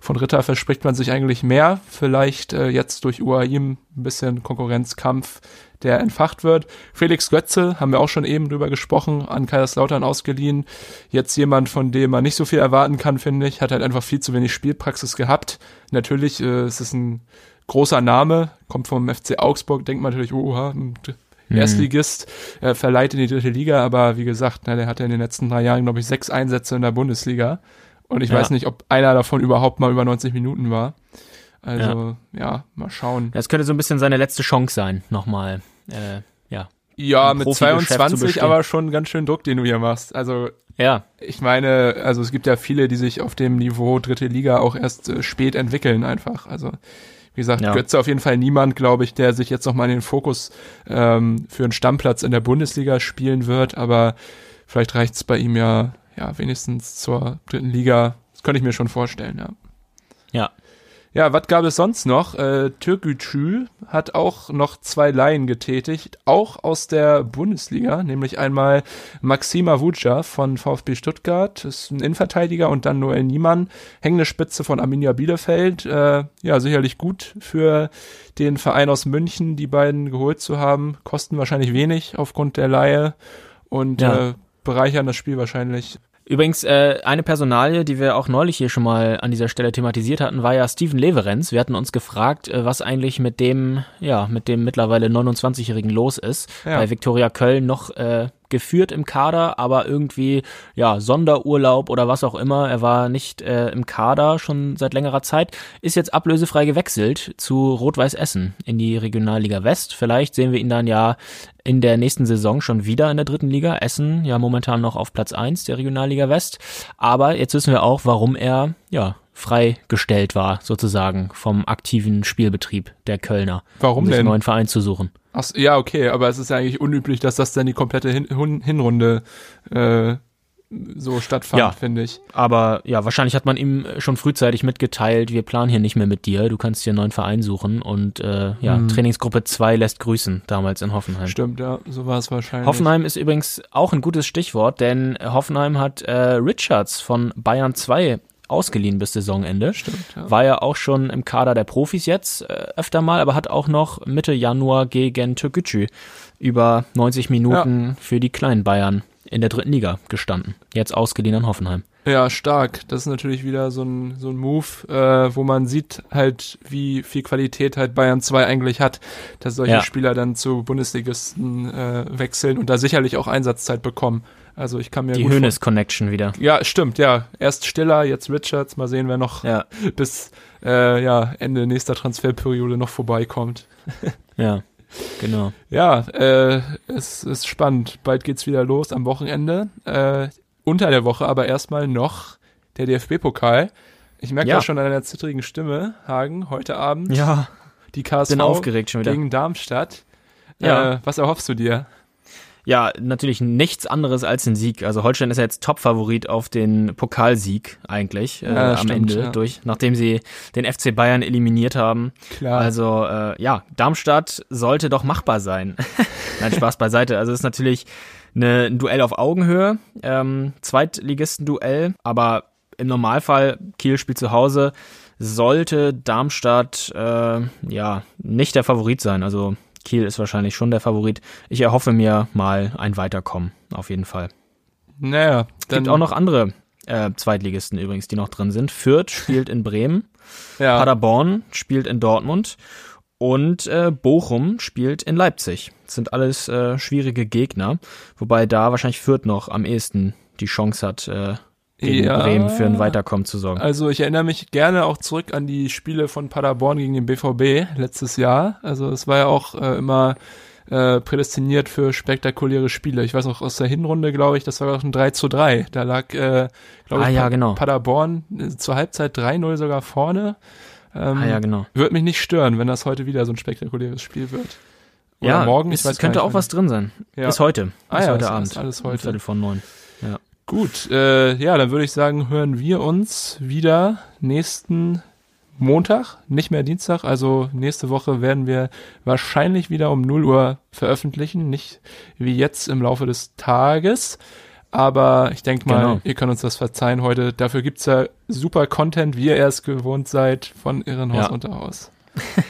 S2: von Ritter verspricht man sich eigentlich mehr. Vielleicht äh, jetzt durch UAIM ein bisschen Konkurrenzkampf, der entfacht wird. Felix Götze, haben wir auch schon eben drüber gesprochen, an Kaiserslautern ausgeliehen. Jetzt jemand, von dem man nicht so viel erwarten kann, finde ich, hat halt einfach viel zu wenig Spielpraxis gehabt. Natürlich äh, es ist ein großer Name, kommt vom FC Augsburg, denkt man natürlich, oh, mhm. Erstligist, äh, verleiht in die dritte Liga, aber wie gesagt, na, der hatte in den letzten drei Jahren, glaube ich, sechs Einsätze in der Bundesliga. Und ich ja. weiß nicht, ob einer davon überhaupt mal über 90 Minuten war. Also, ja, ja mal schauen.
S1: Das könnte so ein bisschen seine letzte Chance sein, nochmal. Äh, ja.
S2: Ja, mit 22 aber schon ganz schön Druck, den du hier machst. Also,
S1: ja.
S2: Ich meine, also es gibt ja viele, die sich auf dem Niveau dritte Liga auch erst äh, spät entwickeln einfach. Also wie gesagt, ja. Götze auf jeden Fall niemand, glaube ich, der sich jetzt nochmal in den Fokus ähm, für einen Stammplatz in der Bundesliga spielen wird, aber vielleicht reicht es bei ihm ja, ja, wenigstens zur dritten Liga. Das könnte ich mir schon vorstellen, ja.
S1: Ja,
S2: ja, was gab es sonst noch? Äh, Türkgücü hat auch noch zwei Laien getätigt, auch aus der Bundesliga, nämlich einmal Maxima Vuca von VfB Stuttgart, ist ein Innenverteidiger und dann Noel Niemann, hängende Spitze von Arminia Bielefeld. Äh, ja, sicherlich gut für den Verein aus München, die beiden geholt zu haben. Kosten wahrscheinlich wenig aufgrund der Laie und ja. äh, bereichern das Spiel wahrscheinlich
S1: Übrigens, äh, eine Personalie, die wir auch neulich hier schon mal an dieser Stelle thematisiert hatten, war ja Steven Leverenz. Wir hatten uns gefragt, äh, was eigentlich mit dem, ja, mit dem mittlerweile 29-Jährigen los ist. Ja. Bei Viktoria Köln noch äh, geführt im Kader, aber irgendwie, ja, Sonderurlaub oder was auch immer. Er war nicht äh, im Kader schon seit längerer Zeit, ist jetzt ablösefrei gewechselt zu Rot-Weiß Essen in die Regionalliga West. Vielleicht sehen wir ihn dann ja in der nächsten Saison schon wieder in der dritten Liga. Essen ja momentan noch auf Platz eins der Regionalliga West. Aber jetzt wissen wir auch, warum er, ja, freigestellt war, sozusagen, vom aktiven Spielbetrieb der Kölner.
S2: Warum
S1: um sich
S2: denn?
S1: einen neuen Verein zu suchen.
S2: Ach, ja, okay, aber es ist ja eigentlich unüblich, dass das dann die komplette Hin Hin Hinrunde äh, so stattfand,
S1: Ja.
S2: finde ich.
S1: Aber ja, wahrscheinlich hat man ihm schon frühzeitig mitgeteilt, wir planen hier nicht mehr mit dir, du kannst dir einen neuen Verein suchen und äh, ja,
S2: Mhm.
S1: Trainingsgruppe 2 lässt grüßen, damals in Hoffenheim.
S2: Stimmt, ja, so war es wahrscheinlich.
S1: Hoffenheim ist übrigens auch ein gutes Stichwort, denn Hoffenheim hat äh, Richards von Bayern 2 ausgeliehen bis Saisonende.
S2: Stimmt, ja.
S1: War ja auch schon im Kader der Profis jetzt äh, öfter mal, aber hat auch noch Mitte Januar gegen Türkgücü über 90 Minuten für die kleinen Bayern in der dritten Liga gestanden. Jetzt ausgeliehen an Hoffenheim.
S2: Ja, stark. Das ist natürlich wieder so ein, so ein Move, äh, wo man sieht halt, wie viel Qualität halt Bayern 2 eigentlich hat, dass solche
S1: Ja.
S2: Spieler dann zu Bundesligisten äh, wechseln und da sicherlich auch Einsatzzeit bekommen. Also ich kann mir
S1: die
S2: gut
S1: Hönes-Connection wieder.
S2: Ja, stimmt, ja. Erst Stiller, jetzt Richards. Mal sehen, wer noch
S1: Ja, <laughs>
S2: bis äh, ja, Ende nächster Transferperiode noch vorbeikommt. <laughs>
S1: ja, genau.
S2: Ja, äh, es ist spannend. Bald geht's wieder los am Wochenende. Äh, unter der Woche aber erstmal noch der DFB-Pokal. Ich merke
S1: Ja.
S2: das schon an deiner zittrigen Stimme, Hagen. Heute Abend
S1: Ja,
S2: die KSV
S1: bin aufgeregt schon wieder.
S2: gegen Darmstadt.
S1: Ja.
S2: Äh, was erhoffst du dir?
S1: Ja, natürlich nichts anderes als ein Sieg. Also Holstein ist ja jetzt Top-Favorit auf den Pokalsieg eigentlich äh,
S2: Ja,
S1: am
S2: stimmt,
S1: Ende
S2: ja.
S1: durch, nachdem sie den FC Bayern eliminiert haben.
S2: Klar.
S1: Also äh, ja, Darmstadt sollte doch machbar sein. <laughs> Nein, Spaß beiseite. Also es ist natürlich eine, ein Duell auf Augenhöhe, ähm, Zweitligisten-Duell, aber im Normalfall Kiel spielt zu Hause, sollte Darmstadt äh, ja nicht der Favorit sein. Also Kiel ist wahrscheinlich schon der Favorit. Ich erhoffe mir mal ein Weiterkommen, auf jeden Fall.
S2: naja,
S1: Es
S2: dann
S1: gibt auch noch andere äh, Zweitligisten übrigens, die noch drin sind. Fürth spielt in Bremen,
S2: ja,
S1: Paderborn spielt in Dortmund und äh, Bochum spielt in Leipzig. Das sind alles äh, schwierige Gegner, wobei da wahrscheinlich Fürth noch am ehesten die Chance hat, äh, gegen
S2: Ja.
S1: Bremen für ein Weiterkommen zu sorgen.
S2: Also ich erinnere mich gerne auch zurück an die Spiele von Paderborn gegen den BVB letztes Jahr. Also es war ja auch äh, immer äh, prädestiniert für spektakuläre Spiele. Ich weiß auch aus der Hinrunde, glaube ich, das war auch ein 3 zu 3. Da lag, äh, glaube
S1: Ah,
S2: ich,
S1: ja, genau.
S2: Paderborn äh, zur Halbzeit 3-0 sogar vorne. Ähm,
S1: ah ja, genau.
S2: Würde mich nicht stören, wenn das heute wieder so ein spektakuläres Spiel wird. Oder
S1: ja,
S2: morgen,
S1: es
S2: weiß
S1: könnte auch was drin sein.
S2: Ja.
S1: Ist heute.
S2: Ah
S1: ist
S2: ja,
S1: heute
S2: ist
S1: Abend.
S2: alles heute.
S1: Viertel von neun.
S2: Gut, äh, ja, dann würde ich sagen, hören wir uns wieder nächsten Montag, nicht mehr Dienstag. Also nächste Woche werden wir wahrscheinlich wieder um 0 Uhr veröffentlichen, nicht wie jetzt im Laufe des Tages. Aber ich denke mal,
S1: Genau.
S2: ihr könnt uns das verzeihen heute. Dafür gibt's ja super Content, wie ihr es gewohnt seid, von Irrenhaus
S1: Ja.
S2: unter Haus. <laughs>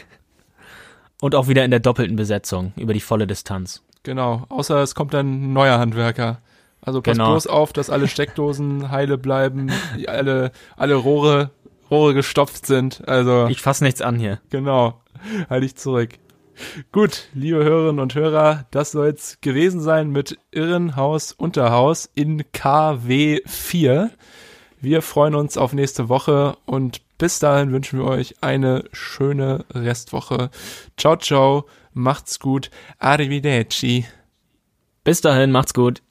S1: Und auch wieder in der doppelten Besetzung über die volle Distanz.
S2: Genau, außer es kommt dann ein neuer Handwerker. Also passt
S1: Genau.
S2: bloß auf, dass alle Steckdosen <laughs> heile bleiben, alle, alle Rohre, Rohre gestopft sind. Also
S1: Ich fasse nichts an hier.
S2: genau, halte ich zurück. Gut, liebe Hörerinnen und Hörer, das soll's gewesen sein mit Irrenhaus Unterhaus in KW4. Wir freuen uns auf nächste Woche und bis dahin wünschen wir euch eine schöne Restwoche. Ciao, ciao, macht's gut, arrivederci.
S1: Bis dahin, macht's gut.